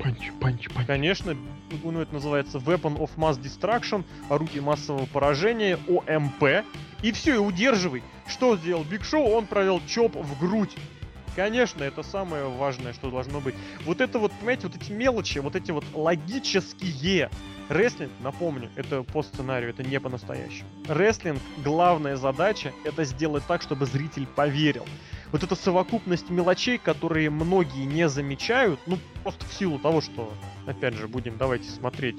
Punch, punch, punch. Конечно, ну, это называется Weapon of Mass Destruction, орудие массового поражения, ОМП. И все, и удерживай. Что сделал Биг Шоу? Он провел chop в грудь. Конечно, это самое важное, что должно быть. Вот это вот, понимаете, вот эти мелочи, вот эти вот логические. Рестлинг, напомню, это по сценарию, это не по-настоящему. Рестлинг, главная задача, это сделать так, чтобы зритель поверил. Вот эта совокупность мелочей, которые многие не замечают, ну, просто в силу того, что, опять же, будем, давайте смотреть,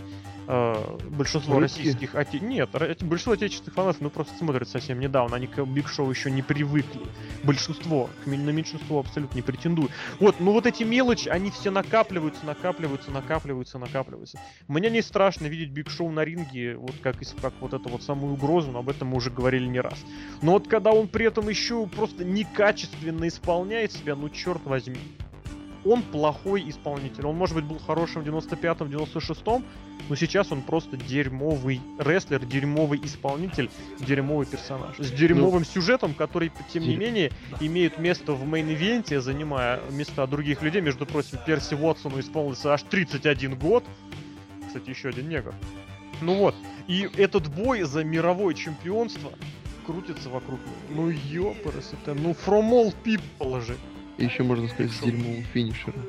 э, большинство российских... оте- Нет, большинство отечественных фанатов, ну, просто смотрят совсем недавно, они к Биг Шоу еще не привыкли. Большинство, на меньшинство абсолютно не претендуют. Вот, ну вот эти мелочи, они все накапливаются, накапливаются, накапливаются, накапливаются. Мне не страшно видеть Биг Шоу на ринге, вот как, как вот эту вот самую угрозу, но об этом мы уже говорили не раз. Но вот когда он при этом еще просто некачественно исполняет себя, ну черт возьми. Он плохой исполнитель. Он, может быть, был хорошим в 95-м, 96-м, но сейчас он просто дерьмовый рестлер, дерьмовый исполнитель, дерьмовый персонаж. С дерьмовым ну, сюжетом, который, тем не менее, имеет место в мейн-ивенте, занимая места других людей. Между прочим, Перси Уотсону исполнился аж 31 год. Кстати, еще один негр. Ну вот. И этот бой за мировое чемпионство крутится вокруг. Ну ёпарас это, ну from all people же. И еще можно сказать с дерьмовым финишером.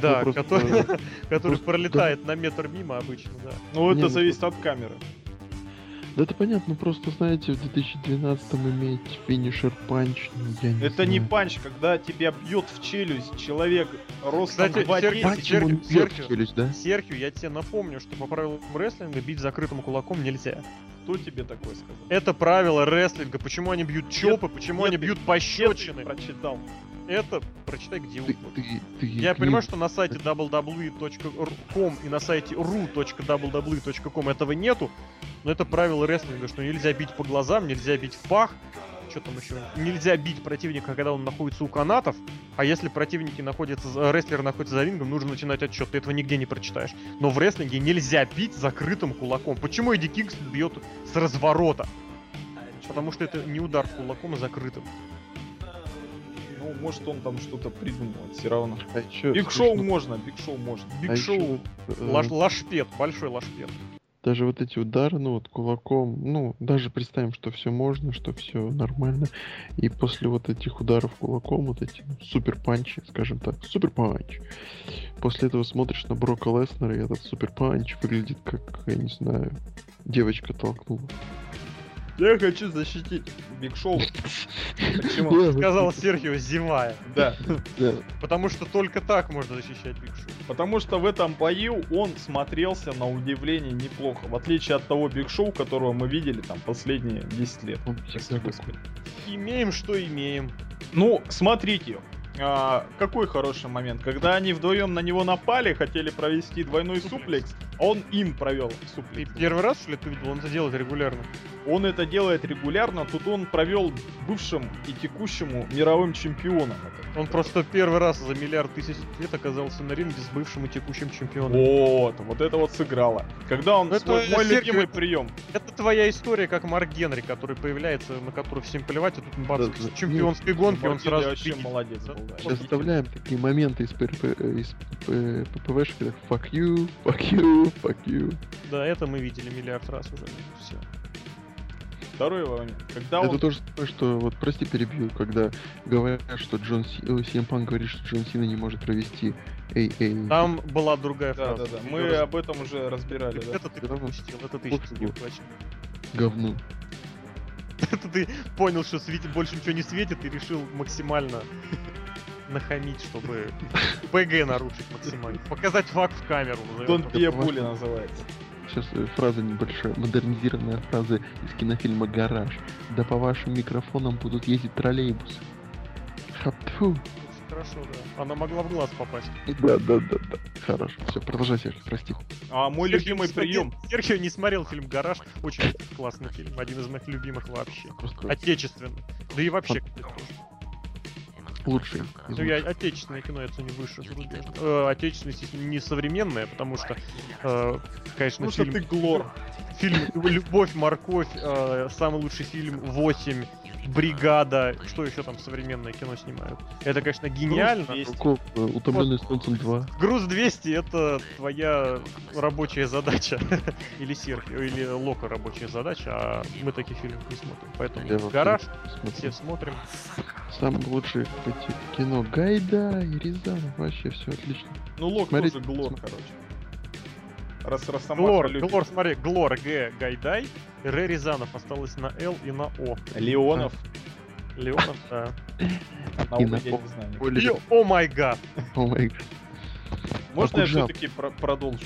Да, который, который пролетает на метр мимо обычно, да. Ну это зависит от камеры. Да это понятно, просто знаете, в 2012 иметь финишер punch, ну, я не Это знаю. не punch, когда тебя бьет в челюсть человек ростом Кстати, в 2 Сергей, Панчем Серхио, он бьет в Серхио. челюсть, да? Серхио, я тебе напомню, что по правилам рестлинга бить закрытым кулаком нельзя. Кто тебе такое сказал? Это правило рестлинга. Почему они бьют чопы, почему нет, они ты- бьют ты пощечины. прочитал. Это прочитай где Ты, угодно. ты, ты Я книгу- понимаю, что на сайте www.com и на сайте ru.www.com этого нету, но это правило рестлинга, что нельзя бить по глазам, нельзя бить в пах, что там еще? Нельзя бить противника, когда он находится у канатов, а если противники находятся, рестлер находится за рингом, нужно начинать отсчет, ты этого нигде не прочитаешь. Но в рестлинге нельзя бить закрытым кулаком. Почему Эдди Кингс бьет с разворота? Потому что это не удар кулаком, а закрытым. Ну, может, он там что-то придумал, все равно. А Биг Шоу можно, Биг Шоу можно. Биг а Шоу, вот, э, лаш- лашпед, большой лашпед. Даже вот эти удары, ну вот кулаком, ну даже представим, что все можно, что все нормально, и после вот этих ударов кулаком, вот эти ну, супер панчи, скажем так, супер punch, после этого смотришь на Брока Леснера, и этот супер punch выглядит как, я не знаю, девочка толкнула. Я хочу защитить Биг Шоу. Почему? Сказал Серхио, зевая. Да. Потому что только так можно защищать Биг Шоу. Потому что в этом бою он смотрелся на удивление неплохо. В отличие от того Биг Шоу, которого мы видели там последние 10 лет. Имеем, что имеем. Ну, смотрите. а, какой хороший момент. Когда они вдвоем на него напали, хотели провести двойной суплекс, а он им провел Ты суплекс. первый раз, что ли, ты видел? Он это делает регулярно. Он это делает регулярно, тут он провел бывшим и текущему мировым чемпионом. Он просто первый раз за миллиард тысяч лет оказался на ринге с бывшим и текущим чемпионом. Вот, вот это вот сыграло. Когда он Ну, свой, это мой Сергей- любимый прием. Это твоя история, как Марк Генри, который появляется, на которого всем плевать, а тут бац, Да, чемпионской гонке он Маркиз сразу... вообще прикинь, молодец да? был, да. Сейчас вставляем такие моменты из, ПРП, э, из э, ППВшки, как fuck you, fuck you, fuck you. Да, это мы видели миллиард раз уже. Все. Второй момент. Когда Это он... то же самое, что, вот прости, перебью, когда говорят, что Джон Си... ой, CM Punk говорит, что Джон Сина не может провести эй эй. Там была другая Да, фраза. да, да. Мы раз- об этом уже разбирали, да. Это ты Да. пропустил, это ты вот. не плачешь. говно. Это ты понял, что светит больше ничего не светит и решил максимально нахамить, чтобы ПГ нарушить максимально. Показать факт в камеру. a bully называется. Сейчас э, фраза небольшая, модернизированная фраза из кинофильма «Гараж». Да по вашим микрофонам будут ездить троллейбусы. Хаптфу. Хорошо, да. Она могла в глаз попасть. Да, да, да, да. Хорошо. Все, продолжайте, прости. А мой Серхио любимый прием. Серхио не смотрел фильм «Гараж». Очень классный фильм. Один из моих любимых вообще. Отечественный. Да и вообще, кстати, из Ну, я отечественное кино я ценю выше. Э, отечественное, естественно, не современное, потому что, э, конечно, что фильм, ты глор. фильм «Любовь, морковь», э, самый лучший фильм «8», «Бригада», что еще там современное кино снимают. Это, конечно, гениально. Груз 200. Руков, э, Утомленный солнцем 2. Груз 200 это твоя рабочая задача. или Серхио, или Лока рабочая задача, а мы таких фильмов не смотрим. Поэтому Я гараж все смотрим. Самое лучшее эти кино Гайда и Рязанов. Вообще все отлично. Ну, Лок Смотрите, тоже глор, смотри. короче. Раз Росомаха Глор, любит. Глор, смотри, Глор, Г, Гайдай, Р Рязанов осталось на Л и на О. Леонов. Леонов, да. На О я не знаю. Oh my god. oh my god. Можно я все-таки продолжу?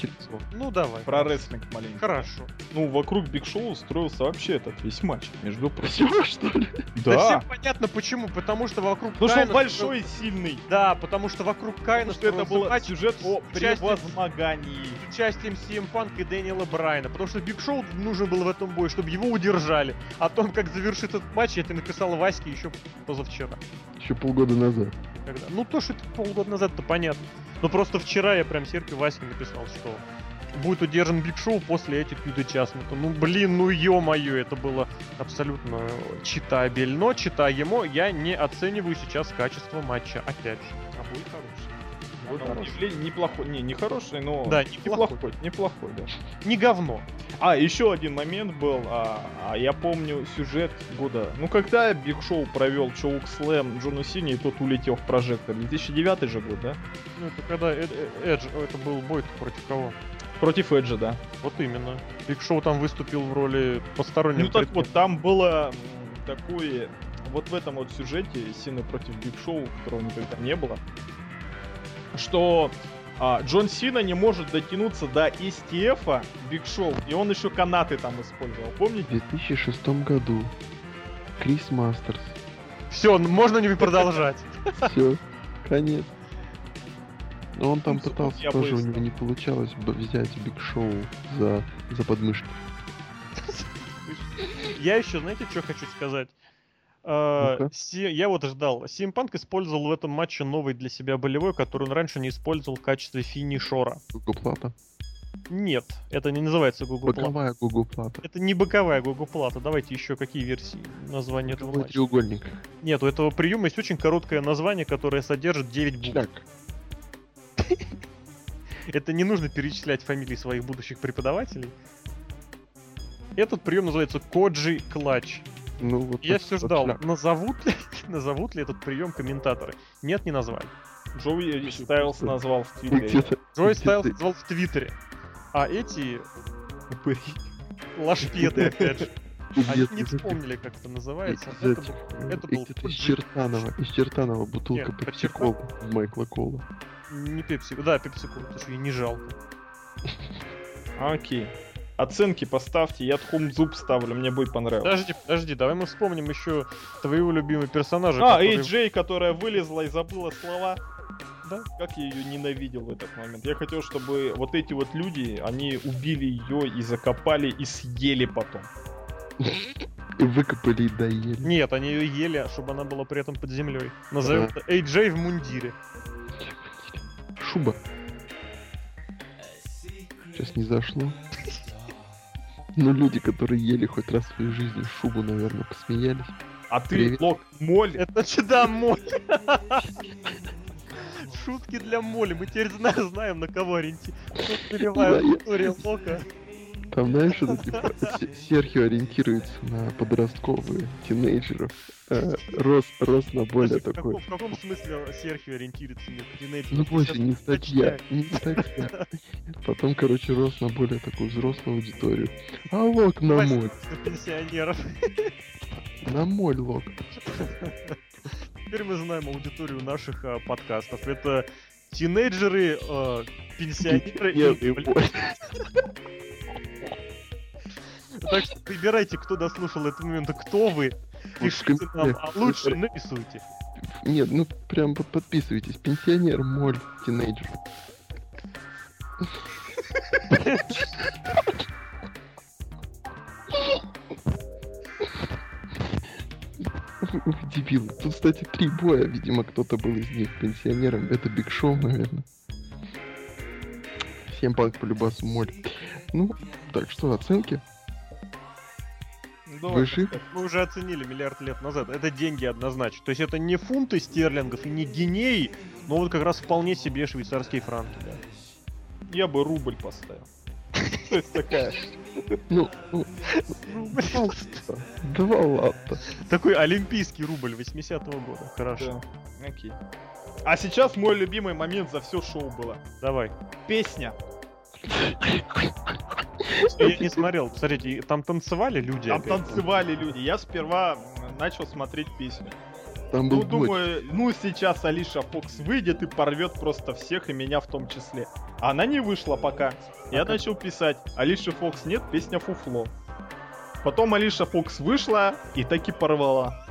Ну давай. Про рестлинг маленько. Хорошо. Ну, вокруг Биг Шоу строился вообще этот весь матч, между прочим. Все, что ли? Да. Да, всем понятно почему. Потому что вокруг потому что он большой и сильный. Да, потому что вокруг Кайна Потому что это был матч сюжет о с участием- превозмогании. с участием CM Punk и Дэниела Брайна, потому что Биг Шоу нужен был в этом бою, чтобы его удержали. О том, как завершит этот матч, я тебе написал Ваське еще позавчера. Еще полгода назад. Когда... Ну, то, что это полгода назад, то понятно. Но просто вчера я прям Серпе Ваське написал, что будет удержан Биг Шоу после этих Джасмента. Ну, блин, ну ё-моё, это было абсолютно читабельно, читаемо. Я не оцениваю сейчас качество матча, опять же. А будет хороший. Вот Хороший. объявление неплохой, не, не хороший, но Да, неплохой. неплохой, неплохой, да. Не говно. А, еще один момент был, а, а, я помню сюжет года, ну когда Биг Шоу провел chokeslam Джону Сини, и тот улетел в прожектор, 2009 же год, да? Ну, это когда Э- Эдж, это был бой против кого? Против Эджа, да. Вот именно. Биг Шоу там выступил в роли постороннего. Ну так вот, там было такое, вот в этом вот сюжете Сина против Биг Шоу, которого никогда не было, что а, Джон Сина не может дотянуться до STF Биг Шоу, и он еще канаты там использовал, В помните? 2006 году Крис Мастерс. Все, можно не продолжать. Все, конец. Но он там Ну, пытался я тоже, у него не получалось бы взять Биг Шоу за, за подмышки. Я еще, знаете, что хочу сказать? А, Ну-ка. Си- Я вот ждал. CM Punk использовал в этом матче новый для себя болевой, который он раньше не использовал в качестве финишора. Гогоплата. Нет, это не называется Plata. Боковая Гугл Плата. Это не боковая Plata. Давайте еще какие версии названия этого матча. треугольник. Нет, у этого приема есть очень короткое название, которое содержит 9 букв. Чак. Это не нужно перечислять фамилии своих будущих преподавателей. Этот прием называется Коджи Клатч. Ну, вот Я все вот ждал, шляп. назовут ли, назовут ли этот прием комментаторы. Нет, не назвали. Джоуи Стайлс назвал в Твиттере. Джой где-то- Стайлс назвал в Твиттере. А эти лашпеды, опять же, они не вспомнили, как это называется. Это это был из. Чертанова. Из Чертанова бутылка Нет, под пепси колы в Майкла Кола. не Пепси, да, Пепси Кола, потому что ей не жалко. Окей. Оценки поставьте, я Тхум Зуб ставлю, мне бой понравился. Подожди, подожди, давай мы вспомним еще твоего любимого персонажа. А, который- AJ, которая вылезла и забыла слова. Да. Как я ее ненавидел в этот момент. Я хотел, чтобы вот эти вот люди, они убили ее и закопали и съели потом. И выкопали и доели. Нет, они ее ели, чтобы она была при этом под землей. Назовем это AJ в мундире. Шуба. Сейчас не зашло. Но люди, которые ели хоть раз в своей жизни шубу, наверное, посмеялись. А ты, Привет. Лок, моль. Это значит, да, моль. Шутки для моли. Мы теперь зна- знаем, на кого ориентироваться. Историю Лока. Там, знаешь, это типа Се- Серхио ориентируется на подростковые, тинейджеров. Э, рос, рос на более В каком, такой. в каком смысле Серхио ориентируется на тинейджеров? Ну, больше не статья, не статья. Потом, короче, рос на более такую взрослую аудиторию. А лок на моль, пенсионеров. на моль лок. Теперь мы знаем аудиторию наших а, подкастов. Это тинейджеры, а, пенсионеры и Так что выбирайте, кто дослушал этот момент, кто вы. В Пишите нам, а лучше нарисуйте. Нет, ну прям под- подписывайтесь. Пенсионер, моль, тинейджер. Дебилы. Тут, кстати, три боя. Видимо, кто-то был из них пенсионером. Это Биг Шоу, наверное. Всем панк по любасу моль. Ну, так что, оценки? Ну, Вы жив? Мы уже оценили миллиард лет назад. Это деньги однозначно. То есть это не фунты стерлингов и не гинеи, но вот как раз вполне себе швейцарские франки. да. Я бы рубль поставил. То есть такая. Ну, ну, Ну, два латта. Такой олимпийский рубль 80-го года. Хорошо. Окей. А сейчас мой любимый момент за все шоу было. Давай. Песня. Я не смотрел. Смотрите, там танцевали люди. Там опять. танцевали люди. Я сперва начал смотреть песню. Там был Ну, думаю, ну сейчас Алиша Фокс выйдет и порвет просто всех, и меня в том числе. А она не вышла пока. Я как? начал писать, Алиши Фокс нет, песня фуфло. Потом Алиша Фокс вышла и таки порвала.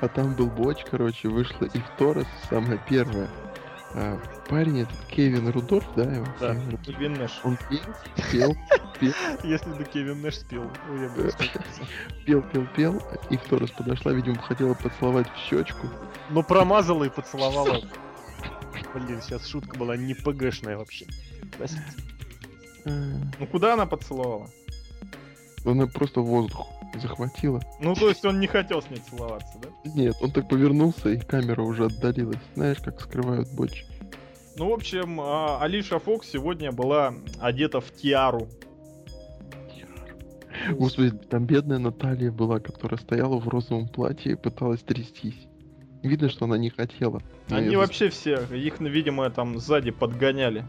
А там был Боч, короче, вышла и Торрес, самая первая. А, парень этот, Кевин Рудольф, да, его? Да. Кевин Нэш. Он пел, пел, пел, Если бы Кевин Нэш спел, ой, я бы пел, пел, пел, и в Торрес подошла, видимо, хотела поцеловать в щечку. Но промазала и поцеловала. Блин, сейчас шутка была не ПГшная вообще. Простите. А, Ну куда она поцеловала? Она просто воздух захватила. Ну то есть он не хотел с ней целоваться, да? Нет, он так повернулся, и камера уже отдалилась. Знаешь, как скрывают Боч. Ну, в общем, а, Алиша Фокс сегодня была одета в тиару. Господи, там бедная Наталья была, которая стояла в розовом платье и пыталась трястись. Видно, что она не хотела. Но Они вообще все, их, видимо, там сзади подгоняли.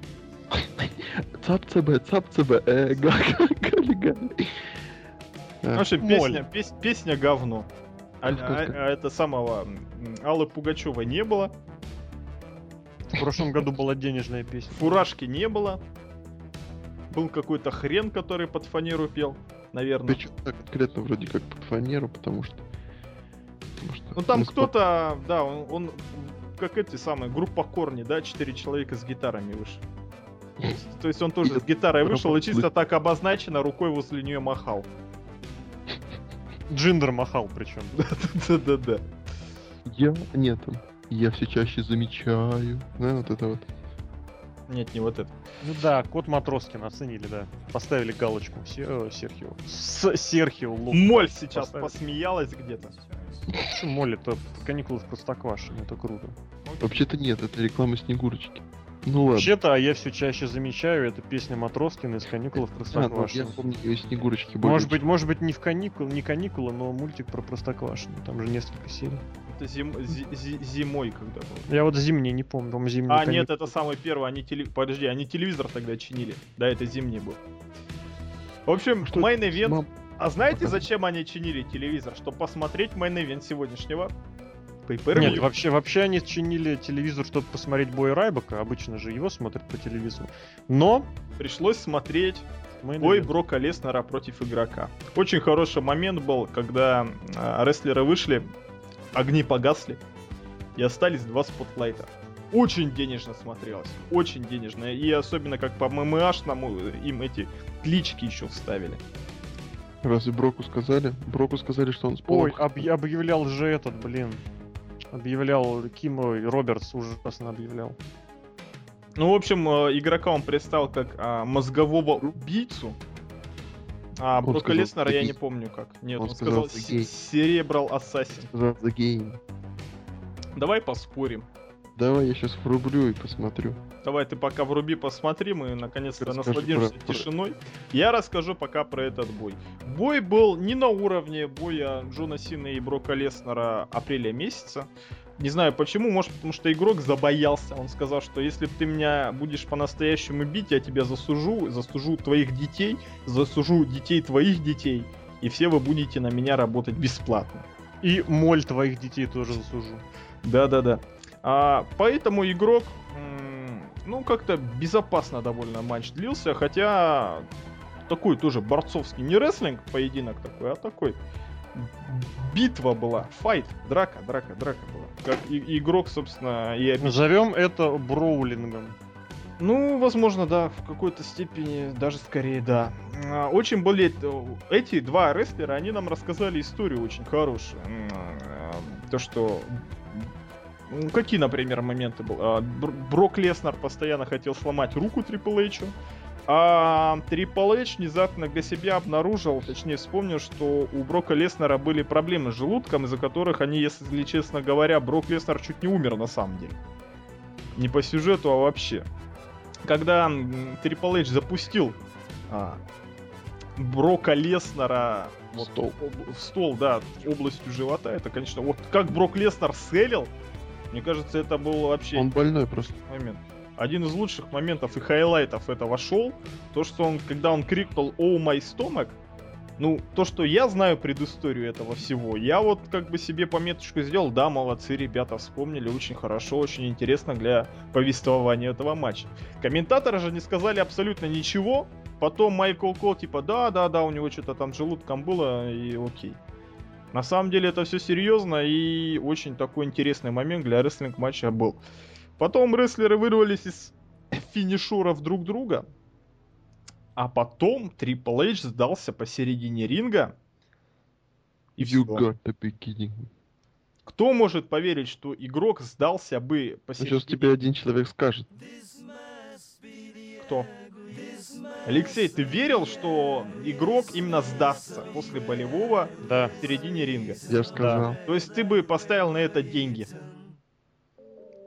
Цап цб, цап цб, э, га, га, гали, гали. В А, общем, Моль. песня, пес- песня говно. А, а- а это самого Аллы Пугачевой не было, В прошлом году была денежная песня. фуражки не было. Был какой-то хрен, который под фанеру пел, наверное. Причем так конкретно вроде как под фанеру, потому что... потому что Ну там кто-то, да, он, он как эти самые, группа Корни, да, четыре человека с гитарами вышел. То есть- То есть он тоже с гитарой вышел и чисто так обозначено рукой возле нее махал. Джиндер махал причем. Да-да-да. Я... Нет. Я все чаще замечаю. Да, вот это вот. Нет, не вот это. Ну да, кот Матроскин оценили, да. Поставили галочку. Се- э, Серхио. С Серхио Лук. Моль сейчас Поставили. посмеялась где-то. Что, Моль, это каникулы в Простоквашино, это круто. Вообще-то нет, это реклама Снегурочки. Ну ладно. Вообще-то, а я все чаще замечаю, это песня Матроскина из каникул в А, ну, я Простоквашино. помню из Снегурочки. более Может быть, может быть, не в каникул, не каникулы, но мультик про Простоквашино. Там же несколько серий. Это зим- зи- зи- зимой когда было. Я вот зимний не помню, по-моему, зимний. А, каникулы. нет, это самый первый, они теле... Подожди, они телевизор тогда чинили. Да, это зимний был. В общем, Что main event... Мам, А знаете, зачем они чинили телевизор? Чтобы посмотреть main event сегодняшнего Pay-per-view. Нет, вообще, вообще они чинили телевизор, чтобы посмотреть бой Райбака. Обычно же его смотрят по телевизору. Но Пришлось смотреть мы бой Брока Леснера против игрока. Очень хороший момент был, когда а, рестлеры вышли, огни погасли, и остались два спотлайта. Очень денежно смотрелось, очень денежно. И особенно как по ММАшному им эти клички еще вставили. Разве Броку сказали? Броку сказали, что он с полом Ой, объ- объявлял же этот, блин. Объявлял Ким Робертс ужасно объявлял. Ну, в общем, э, игрока он представил как а, мозгового убийцу. А Он сказал, Леснера я «Ты не помню как. Нет, Он он, сказал. Серебрал Ассасин. сказал The Game. Давай поспорим. Давай я сейчас врублю и посмотрю. Давай ты пока вруби, посмотри, мы наконец-то Расскажи насладимся про- тишиной. Я расскажу пока про этот бой. Бой был не на уровне боя Джона Сина и Брока Леснера апреля месяца. Не знаю почему, может потому что игрок забоялся. Он сказал, что если ты меня будешь по-настоящему бить, я тебя засужу, засужу твоих детей, засужу детей твоих детей, и все вы будете на меня работать бесплатно. И моль твоих детей тоже засужу. Да-да-да. А, поэтому игрок, ну, как-то безопасно довольно матч длился, хотя такой тоже борцовский, не рестлинг поединок такой, а такой битва была, файт, драка, драка, драка была. Как и- игрок, собственно, и обещал. Назовем это броулингом. Ну, возможно, да, в какой-то степени, даже скорее, да. А, Очень были... э, Эти два рестлера, они нам рассказали историю очень хорошую. А, То, что... м, Какие, например, моменты были? А, Бр- Брок Леснар постоянно хотел сломать руку Трипл Эйчу, а Трипл Эйч внезапно для себя обнаружил, точнее вспомнил, что у Брока Леснера были проблемы с желудком, из-за которых они, если честно говоря, Брок Леснар чуть не умер на самом деле. Не по сюжету, а вообще когда Triple H запустил а, Брока Леснера вот, Стол. об- в стол, да, областью живота, это, конечно, вот как Брок Леснер селил, мне кажется, это был вообще Он больной просто. момент. Один из лучших моментов и хайлайтов этого шоу, то, что он, когда он крикнул «Oh, my stomach», Ну, то, что я знаю предысторию этого всего, я вот как бы себе пометочку сделал, да, молодцы, ребята, вспомнили, очень хорошо, очень интересно для повествования этого матча. Комментаторы же не сказали абсолютно ничего, потом Майкл Кол типа, да, да, да, у него что-то там желудком было, и окей. На самом деле это все серьезно и очень такой интересный момент для рестлинг матча был. Потом рестлеры вырвались из финишуров друг друга, а потом Triple H сдался посередине ринга. И you beginning. Кто может поверить, что игрок сдался бы посередине... Сейчас тебе один человек скажет. Кто? Алексей, ты верил, что игрок именно сдастся после болевого да. в середине ринга? Я же сказал. Да. То есть ты бы поставил на это деньги?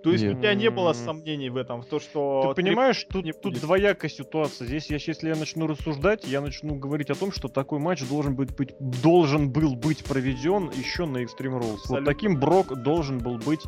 То есть Нет. у тебя не было сомнений в этом, в то, что... Ты понимаешь, тут, тут двоякая ситуация. Здесь, я, если я начну рассуждать, я начну говорить о том, что такой матч должен, быть, быть, должен был быть проведен еще на Extreme Rules. Абсолютно. Вот таким Брок должен был быть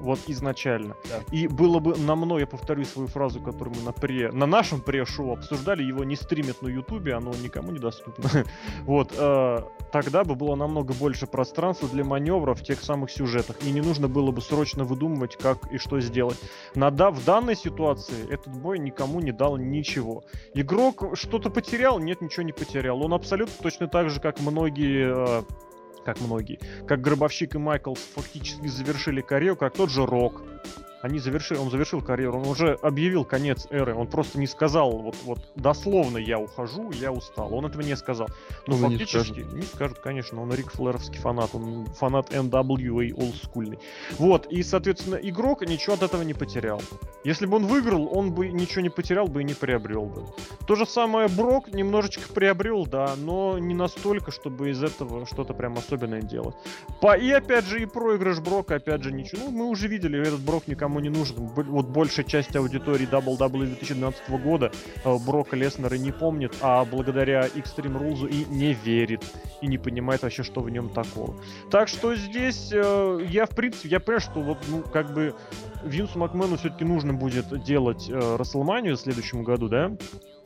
вот изначально. Да. И было бы на мной, я повторю свою фразу, которую мы на, пре, на нашем пре-шоу обсуждали, его не стримят на Ютубе, оно никому не доступно. вот, э, тогда бы было намного больше пространства для маневра в тех самых сюжетах, и не нужно было бы срочно выдумывать, как и что сделать. На, да, в данной ситуации этот бой никому не дал ничего. Игрок что-то потерял? Нет, ничего не потерял. Он абсолютно точно так же, как многие э, как многие. Как Гробовщик и Майклс фактически завершили карьеру, как тот же Рок они завершили, он завершил карьеру, он уже объявил конец эры, он просто не сказал, вот, вот дословно я ухожу, я устал, он этого не сказал. Но ну, фактически, не, не скажут, конечно, он Рик Флеровский фанат, он фанат NWA олдскульный. Вот, и, соответственно, игрок ничего от этого не потерял. Если бы он выиграл, он бы ничего не потерял бы и не приобрел бы. То же самое Брок немножечко приобрел, да, но не настолько, чтобы из этого что-то прям особенное делать. По... И опять же, и проигрыш Брока, опять же, ничего. Ну, мы уже видели, этот Брок никому никому не нужен. Вот большая часть аудитории WWE 2012 года э, Брока Леснера не помнит, а благодаря Extreme Rules и не верит, и не понимает вообще, что в нем такого. Так что здесь э, я, в принципе, я понимаю, что вот, ну, как бы Винсу Макмену все-таки нужно будет делать э, Расселманию в следующем году, да?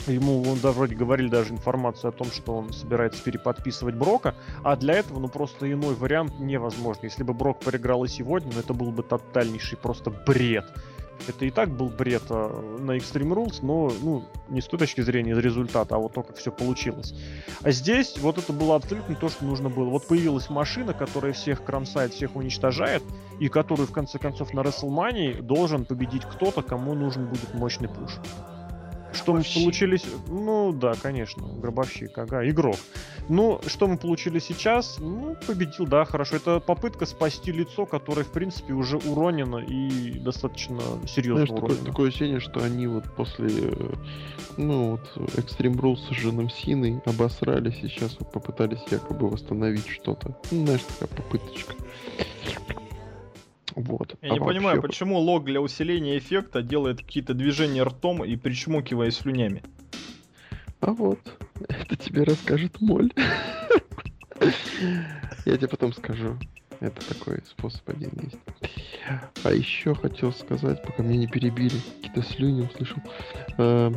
Ему он, да, вроде говорили даже информацию о том, что он собирается переподписывать Брока, а для этого, ну, просто иной вариант невозможно. Если бы Брок проиграл и сегодня, ну, это был бы тотальнейший просто бред. Это и так был бред а, на Extreme Rules, но ну, не с той точки зрения результата, а вот то, как все получилось. А здесь вот это было абсолютно то, что нужно было. Вот появилась машина, которая всех кромсает, всех уничтожает, и которую в конце концов на WrestleMania должен победить кто-то, кому нужен будет мощный пуш. Что мы получили... Ну, да, конечно, гробовщик, ага, игрок. Ну, что мы получили сейчас? Ну, победил, да, хорошо. Это попытка спасти лицо, которое, в принципе, уже уронено и достаточно серьезно Знаешь, уронено. Такое, такое ощущение, что они вот после, э, ну, вот, Extreme Rules с Женом Синой обосрались и сейчас вот попытались якобы восстановить что-то. Ну, знаешь, такая попыточка. Вот. Я а не вообще... понимаю, почему лог для усиления эффекта делает какие-то движения ртом и причмокивая слюнями. А вот, это тебе расскажет Моль. Я тебе потом скажу. Это такой способ один есть. А еще хотел сказать, пока меня не перебили, какие-то слюни услышал. Эм,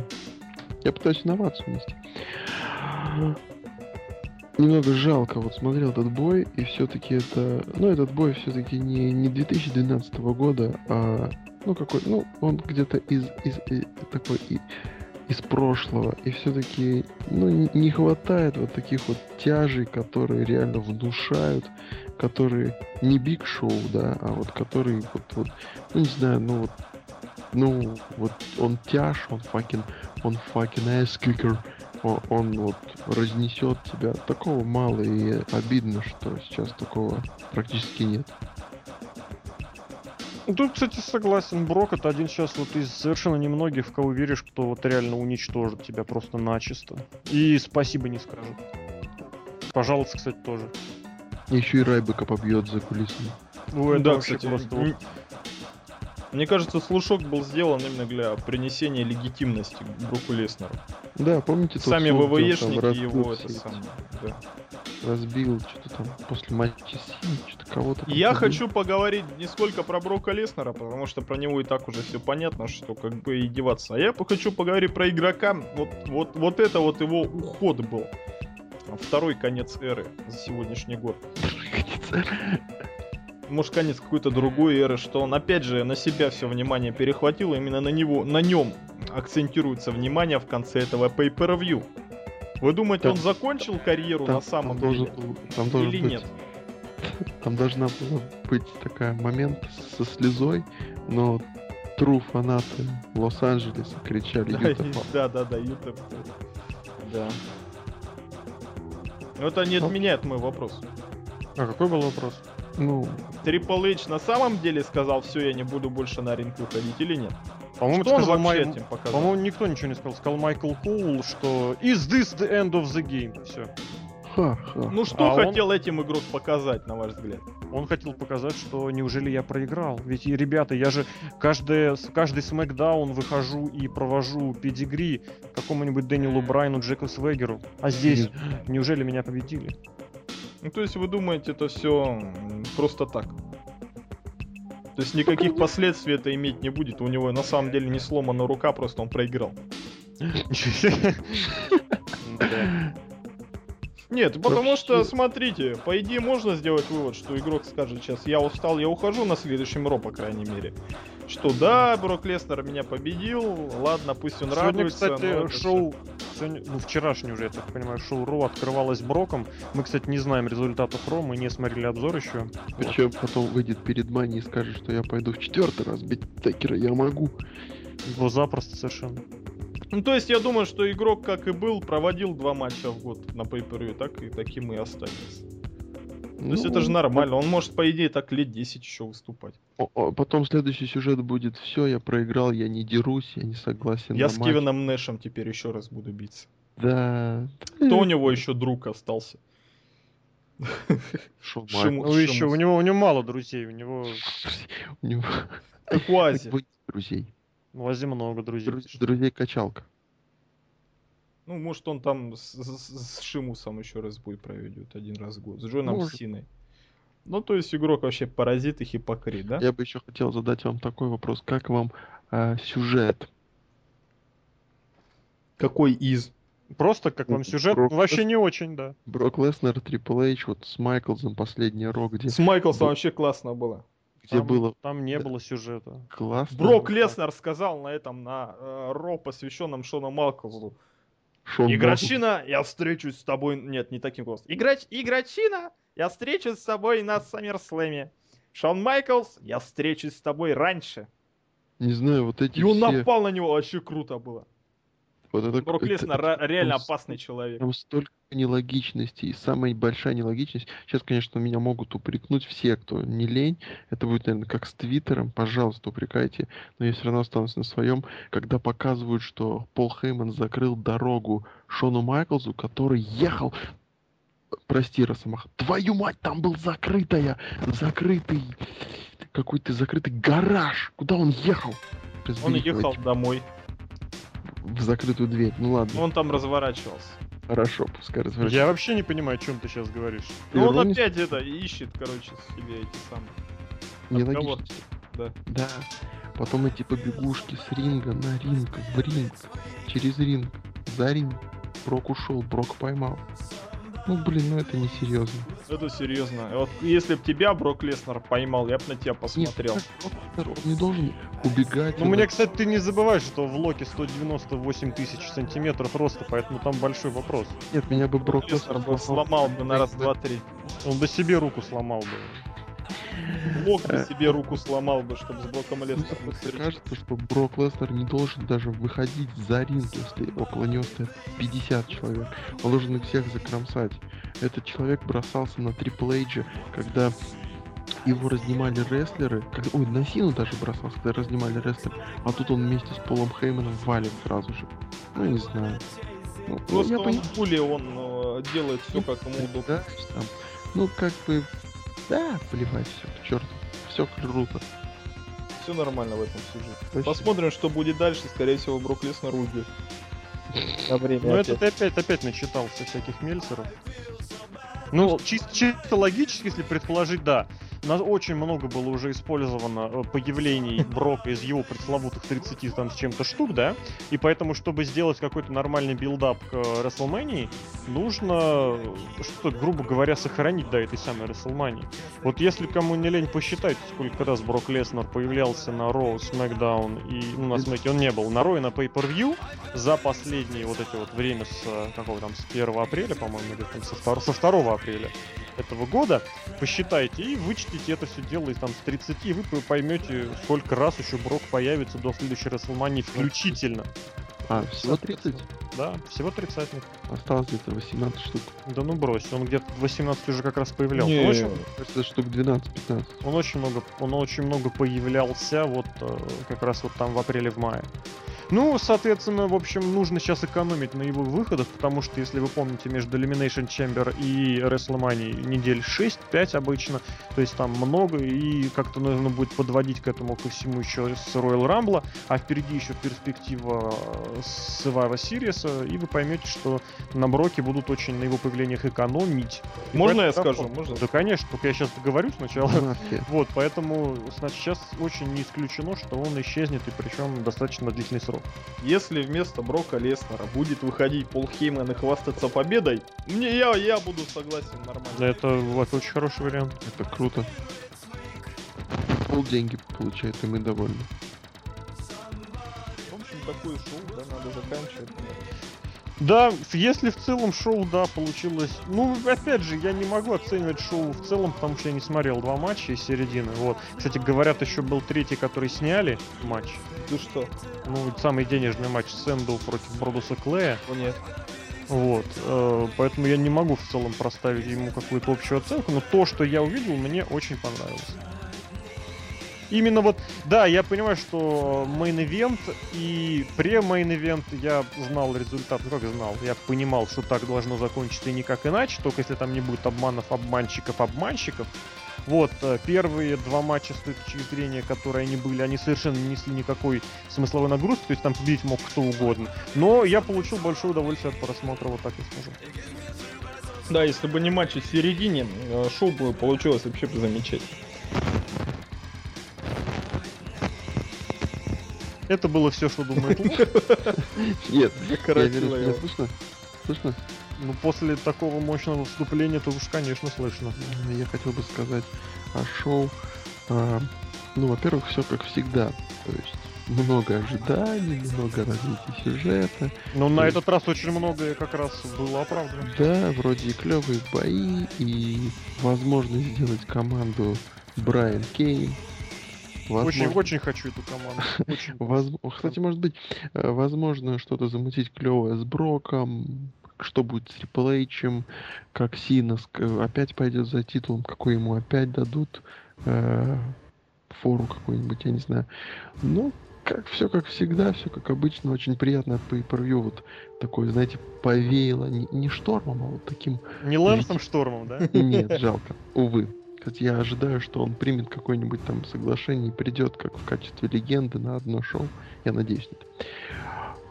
я пытаюсь инновацию внести немного жалко. Вот смотрел этот бой, и все-таки это... Ну, этот бой все-таки не, не 2012 года, а... Ну, какой... Ну, он где-то из, из, из такой... И, из прошлого. И все-таки, ну, не хватает вот таких вот тяжей, которые реально внушают, которые не биг шоу, да, а вот которые вот, вот, ну, не знаю, ну, вот, ну, вот он тяж, он факин, он факин ass kicker, он, он вот разнесет тебя. Такого мало и обидно, что сейчас такого практически нет. Ну, тут, кстати, согласен. Брок это один сейчас вот из совершенно немногих, в кого веришь, кто вот реально уничтожит тебя просто начисто. И спасибо не скажет. Пожалуйста, кстати, тоже. Еще и Райбека побьет за кулисами. Ну, это да, кстати, просто... Вот... Мне кажется, слушок был сделан именно для принесения легитимности Броку Леснеру. Да, помните Сами ВВЕшники его это самое, да. Разбил что-то там после матча что-то кого-то. Я побил. хочу поговорить не сколько про Брока Леснера, потому что про него и так уже все понятно, что как бы и деваться. А я хочу поговорить про игрока. Вот, вот, вот это вот его уход был. второй конец эры за сегодняшний год. Может, конец какой-то другой эры, что он опять же на себя все внимание перехватил, именно на него, на нем акцентируется внимание в конце этого pay-per-view. Вы думаете, Там- он закончил карьеру Там- на самом там деле? должен там должен Или быть- нет? Там должна была быть такая момент со слезой, но true фанаты Лос-Анджелеса кричали Да, «Юта и- Пап». да, да, да, Ютеп. Да. Но это не Ну. отменяет мой вопрос. А какой был вопрос? Ну, Triple H на самом деле сказал, все, я не буду больше на ринг выходить или нет? По-моему, Что он вообще Май- этим показал? По-моему, никто ничего не сказал. Сказал Майкл Коул, что Is this the end of the game? Все. ха-ха. Ну что А он- хотел этим игрок показать, на ваш взгляд? Он хотел показать, что неужели я проиграл? Ведь, и, ребята, я же каждый, каждый смакдаун выхожу и провожу педигри какому-нибудь Дэниелу Брайну, Джеку Свегеру. А здесь, неужели меня победили? Ну то есть вы думаете, это все просто так? То есть никаких последствий это иметь не будет. У него на самом деле не сломана рука, просто он проиграл. Нет, потому Вообще- что, смотрите, по идее можно сделать вывод, что игрок скажет сейчас, я устал, я ухожу на следующем Ро, по крайней мере. Что да, Брок Леснер меня победил, ладно, пусть он Сегодня, радуется. кстати, шоу, сегодня- ну, вчерашнее уже, я так понимаю, шоу Ро открывалось Броком. Мы, кстати, не знаем результатов Ро, мы не смотрели обзор еще. Причем потом выйдет перед Мани и скажет, что я пойду в четвертый раз бить Текера, я могу. Его запросто совершенно. Ну, то есть я думаю, что игрок, как и был, проводил два матча в год на pay так и таким и останется. То есть Ну, это же нормально, он может, по идее, так лет 10 еще выступать. Потом следующий сюжет будет все, я проиграл, я не дерусь, я не согласен. Я с матч». Кевином Нэшем теперь еще раз буду биться. Да. Кто у него еще друг остался? Шиму- Ну, еще, у него, у него мало друзей, у него У него Как у у Ази. друзей. в Азе много друзей. Друз- Друзей качалка. Ну, может, он там с, с- с Шимусом еще раз бой проведет один раз в год. С Джоном Может. Синой. Ну, то есть игрок вообще паразит и хипокрит, да? Я бы еще хотел задать вам такой вопрос. Как вам а, сюжет? Какой из? Просто как вам сюжет, Брок- вообще не очень, да. Брок Леснер, Трипл Эйч, вот с Майклзом последний рок, где, С Майклсом Б- вообще классно было. где Там, было там не да. было сюжета. классно. Брок. Леснер сказал на этом, на э, Ро, посвященном Шону Малклзу. Шон Игрочина, я встречусь с тобой... Нет, не таким голосом. Игроч... Игрочина, я встречусь с тобой на Саммерслэме. Шон Майклс, я встречусь с тобой раньше. Не знаю, вот эти И он все... напал на него, вообще круто было. Вот это, Брок Леснер это- реально там опасный человек. Там столько нелогичностей. И самая большая нелогичность. Сейчас, конечно, меня могут упрекнуть все, кто не лень. Это будет, наверное, как с Твиттером. Пожалуйста, упрекайте. Но я все равно останусь на своем. Когда показывают, что Пол Хейман закрыл дорогу Шону Майклзу, который ехал Прости, Росомаха. Твою мать, там был закрытая, закрытый, какой-то закрытый гараж. Куда он ехал? Он ехал домой. В закрытую дверь. Ну ладно, Он там разворачивался. хорошо, пускай разворачивается. Я вообще не понимаю, о чем ты сейчас говоришь. Ну он опять это ищет, короче, себе эти самые. Нелогично. Да. Да. Потом эти побегушки с ринга на ринг, в ринг, через ринг, за ринг. Брок ушел, Брок поймал. Ну блин, ну это не серьезно. Это серьезно. Вот если бы тебя Брок Леснер поймал, я бы на тебя посмотрел. он не должен убегать. Ну, он- мне, кстати, ты не забывай, что в Локе 198 тысяч сантиметров роста, поэтому там большой вопрос. Нет, меня бы Брок Леснер Леснер бы сломал бы на раз, два, три. Он бы себе руку сломал бы. Блок бы Э. себе руку сломал бы, чтобы с Броком Мне просто встречаться. кажется, что Брок Леснер не должен даже выходить за ринг, если около него стоят 50 человек. Он должен их всех закромсать. Этот человек бросался на Трипл Эйджа, когда его разнимали рестлеры. Когда, ой, на Сину даже бросался, когда разнимали рестлеры. А тут он вместе с Полом Хейманом валит сразу же. Ну, не знаю. Ну, Просто я он пони- в пуле, он э, делает все как ему удобно. Да, там, ну, как бы, да, плевать все, к черту. Все круто. Все нормально в этом сюжете. Вообще. Посмотрим, что будет дальше. Скорее всего, Брок Леснер уйдет. На время Ну, это опять. ты опять, опять начитался всяких мельцеров. Ну, чис- чисто логически, если предположить, да. Нас очень много было уже использовано э, появлений Брока из его пресловутых 30 там с чем-то штук, да, и поэтому, чтобы сделать какой-то нормальный build-up к WrestleMania, нужно что-то, грубо говоря, сохранить до этой самой WrestleMania. Вот если кому не лень, посчитать, сколько раз Брок Леснер появлялся на Raw, SmackDown и, ну, на Смэке он не был, на Raw и на Pay-Per-View за последние вот эти вот время с, э, какого там, с 1 апреля, по-моему, или там со 2, со 2 апреля этого года, посчитайте и вычтите это все дело из там с 30, и вы поймете, сколько раз еще Брок появится до следующей WrestleMania включительно. А, всего 30? Да, всего 30. Осталось где-то 18 штук. Да ну брось, он где-то 18 уже как раз появлялся. Не, очень, штук 12-15. он очень много, он очень много появлялся вот э, как раз вот там в апреле, в мае. Ну, соответственно, в общем, нужно сейчас экономить на его выходах, потому что, если вы помните, между Elimination Chamber и WrestleMania недель 6-5 обычно, то есть там много, и как-то нужно будет подводить к этому ко всему еще с Royal Rumble, а впереди еще перспектива э, с Survivor Series, и вы поймете, что на Броке будут очень на его появлениях экономить. И Можно я скажу? Можно? Да, конечно, только я сейчас договорю сначала. Мафия. Вот, поэтому значит, сейчас очень не исключено, что он исчезнет, и причем достаточно длительный срок. Если вместо Брока Леснера будет выходить Пол Хейман и хвастаться победой, мне я, я буду согласен нормально. Да, это, это очень хороший вариант. Это круто. Пол деньги получает, и мы довольны. В общем, такое шоу, да, надо заканчивать. Да, если в целом шоу, да, получилось... Ну, опять же, я не могу оценивать шоу в целом, потому что я не смотрел два матча из середины. Вот. Кстати, говорят, еще был третий, который сняли матч. Ты что? Ну, самый денежный матч Сэндоу против Бродуса Клея. О, нет. Вот, э, поэтому я не могу в целом проставить ему какую-то общую оценку, но то, что я увидел, мне очень понравилось. Именно вот, да, я понимаю, что main event и pre-main event я знал результат, ну как знал, я понимал, что так должно закончиться и никак иначе, только если там не будет обманов, обманщиков, обманщиков. Вот, э, первые два матча с точки зрения, которые они были, они совершенно не несли никакой смысловой нагрузки, то есть там победить мог кто угодно. Но я получил большое удовольствие от просмотра, вот так я скажу. Да, если бы не матч в середине, э, шоу бы получилось вообще бы замечательно. Это было все, что думает Лук. Нет, я слышно? Слышно? Ну, после такого мощного вступления, то уж, конечно, слышно. Я хотел бы сказать о шоу. А, ну, во-первых, все как всегда. То есть много ожиданий, много развития сюжета. Но на Ой. этот раз очень многое как раз было оправдано. Да, вроде и клевые бои, и возможность сделать команду Брайан Кейн. Очень, Возможно- очень хочу эту команду. Очень. Воз- Кстати, может быть, э, возможно, что-то замутить клевое с Броком, что будет с Трипл Эйчем, как Сина ск- опять пойдет за титулом, какой ему опять дадут э, фору какую-нибудь, я не знаю. Ну, как все как всегда, все как обычно, очень приятно по per вот такое, знаете, повеяло, не, не штормом, а вот таким Не Лэнсом Штормом, да? нет, жалко. Увы. Кстати, я ожидаю, что он примет какое-нибудь там соглашение и придет как в качестве легенды на одно шоу. Я надеюсь, нет.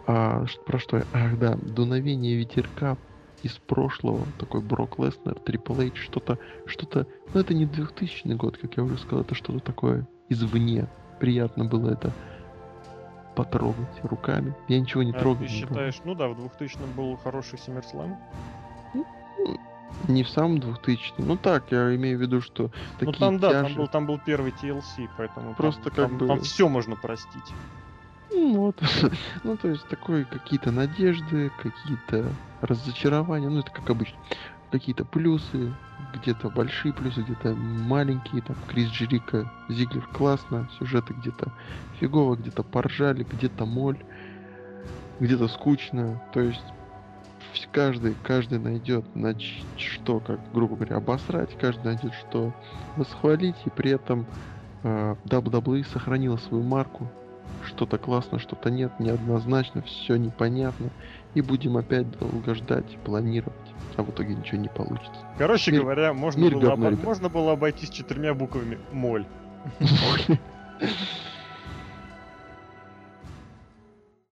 А, про что я? Ах, да, дуновение ветерка из прошлого, такой Брок Леснер, Трипл Эйч, что-то, что-то, ну это не 2000 год, как я уже сказал, это что-то такое извне. Приятно было это потрогать руками. Я ничего не А трогал. Ты не считаешь, ну да, в 2000-м был хороший Симмерслэм. Не в самом 2000 Ну так, я имею в виду, что Ну такие там, да, там был, там был первый TLC, поэтому там- Просто как там, бы- все можно простить. Ну вот. ну, то есть, такой какие-то надежды, какие-то разочарования, ну, это как обычно. Какие-то плюсы, где-то большие плюсы, где-то маленькие, там, Крис Джерика, Зиглер классно, сюжеты где-то фигово, где-то поржали, где-то моль, где-то скучно, то есть каждый, каждый найдет на что, как, грубо говоря, обосрать, каждый найдет что восхвалить, и при этом э, WWE сохранила свою марку, что-то классно, что-то нет, неоднозначно, все непонятно. И будем опять долго ждать, планировать. А в итоге ничего не получится. Короче Мир- говоря, можно мир было, говно, обо- можно было обойтись четырьмя буквами моль.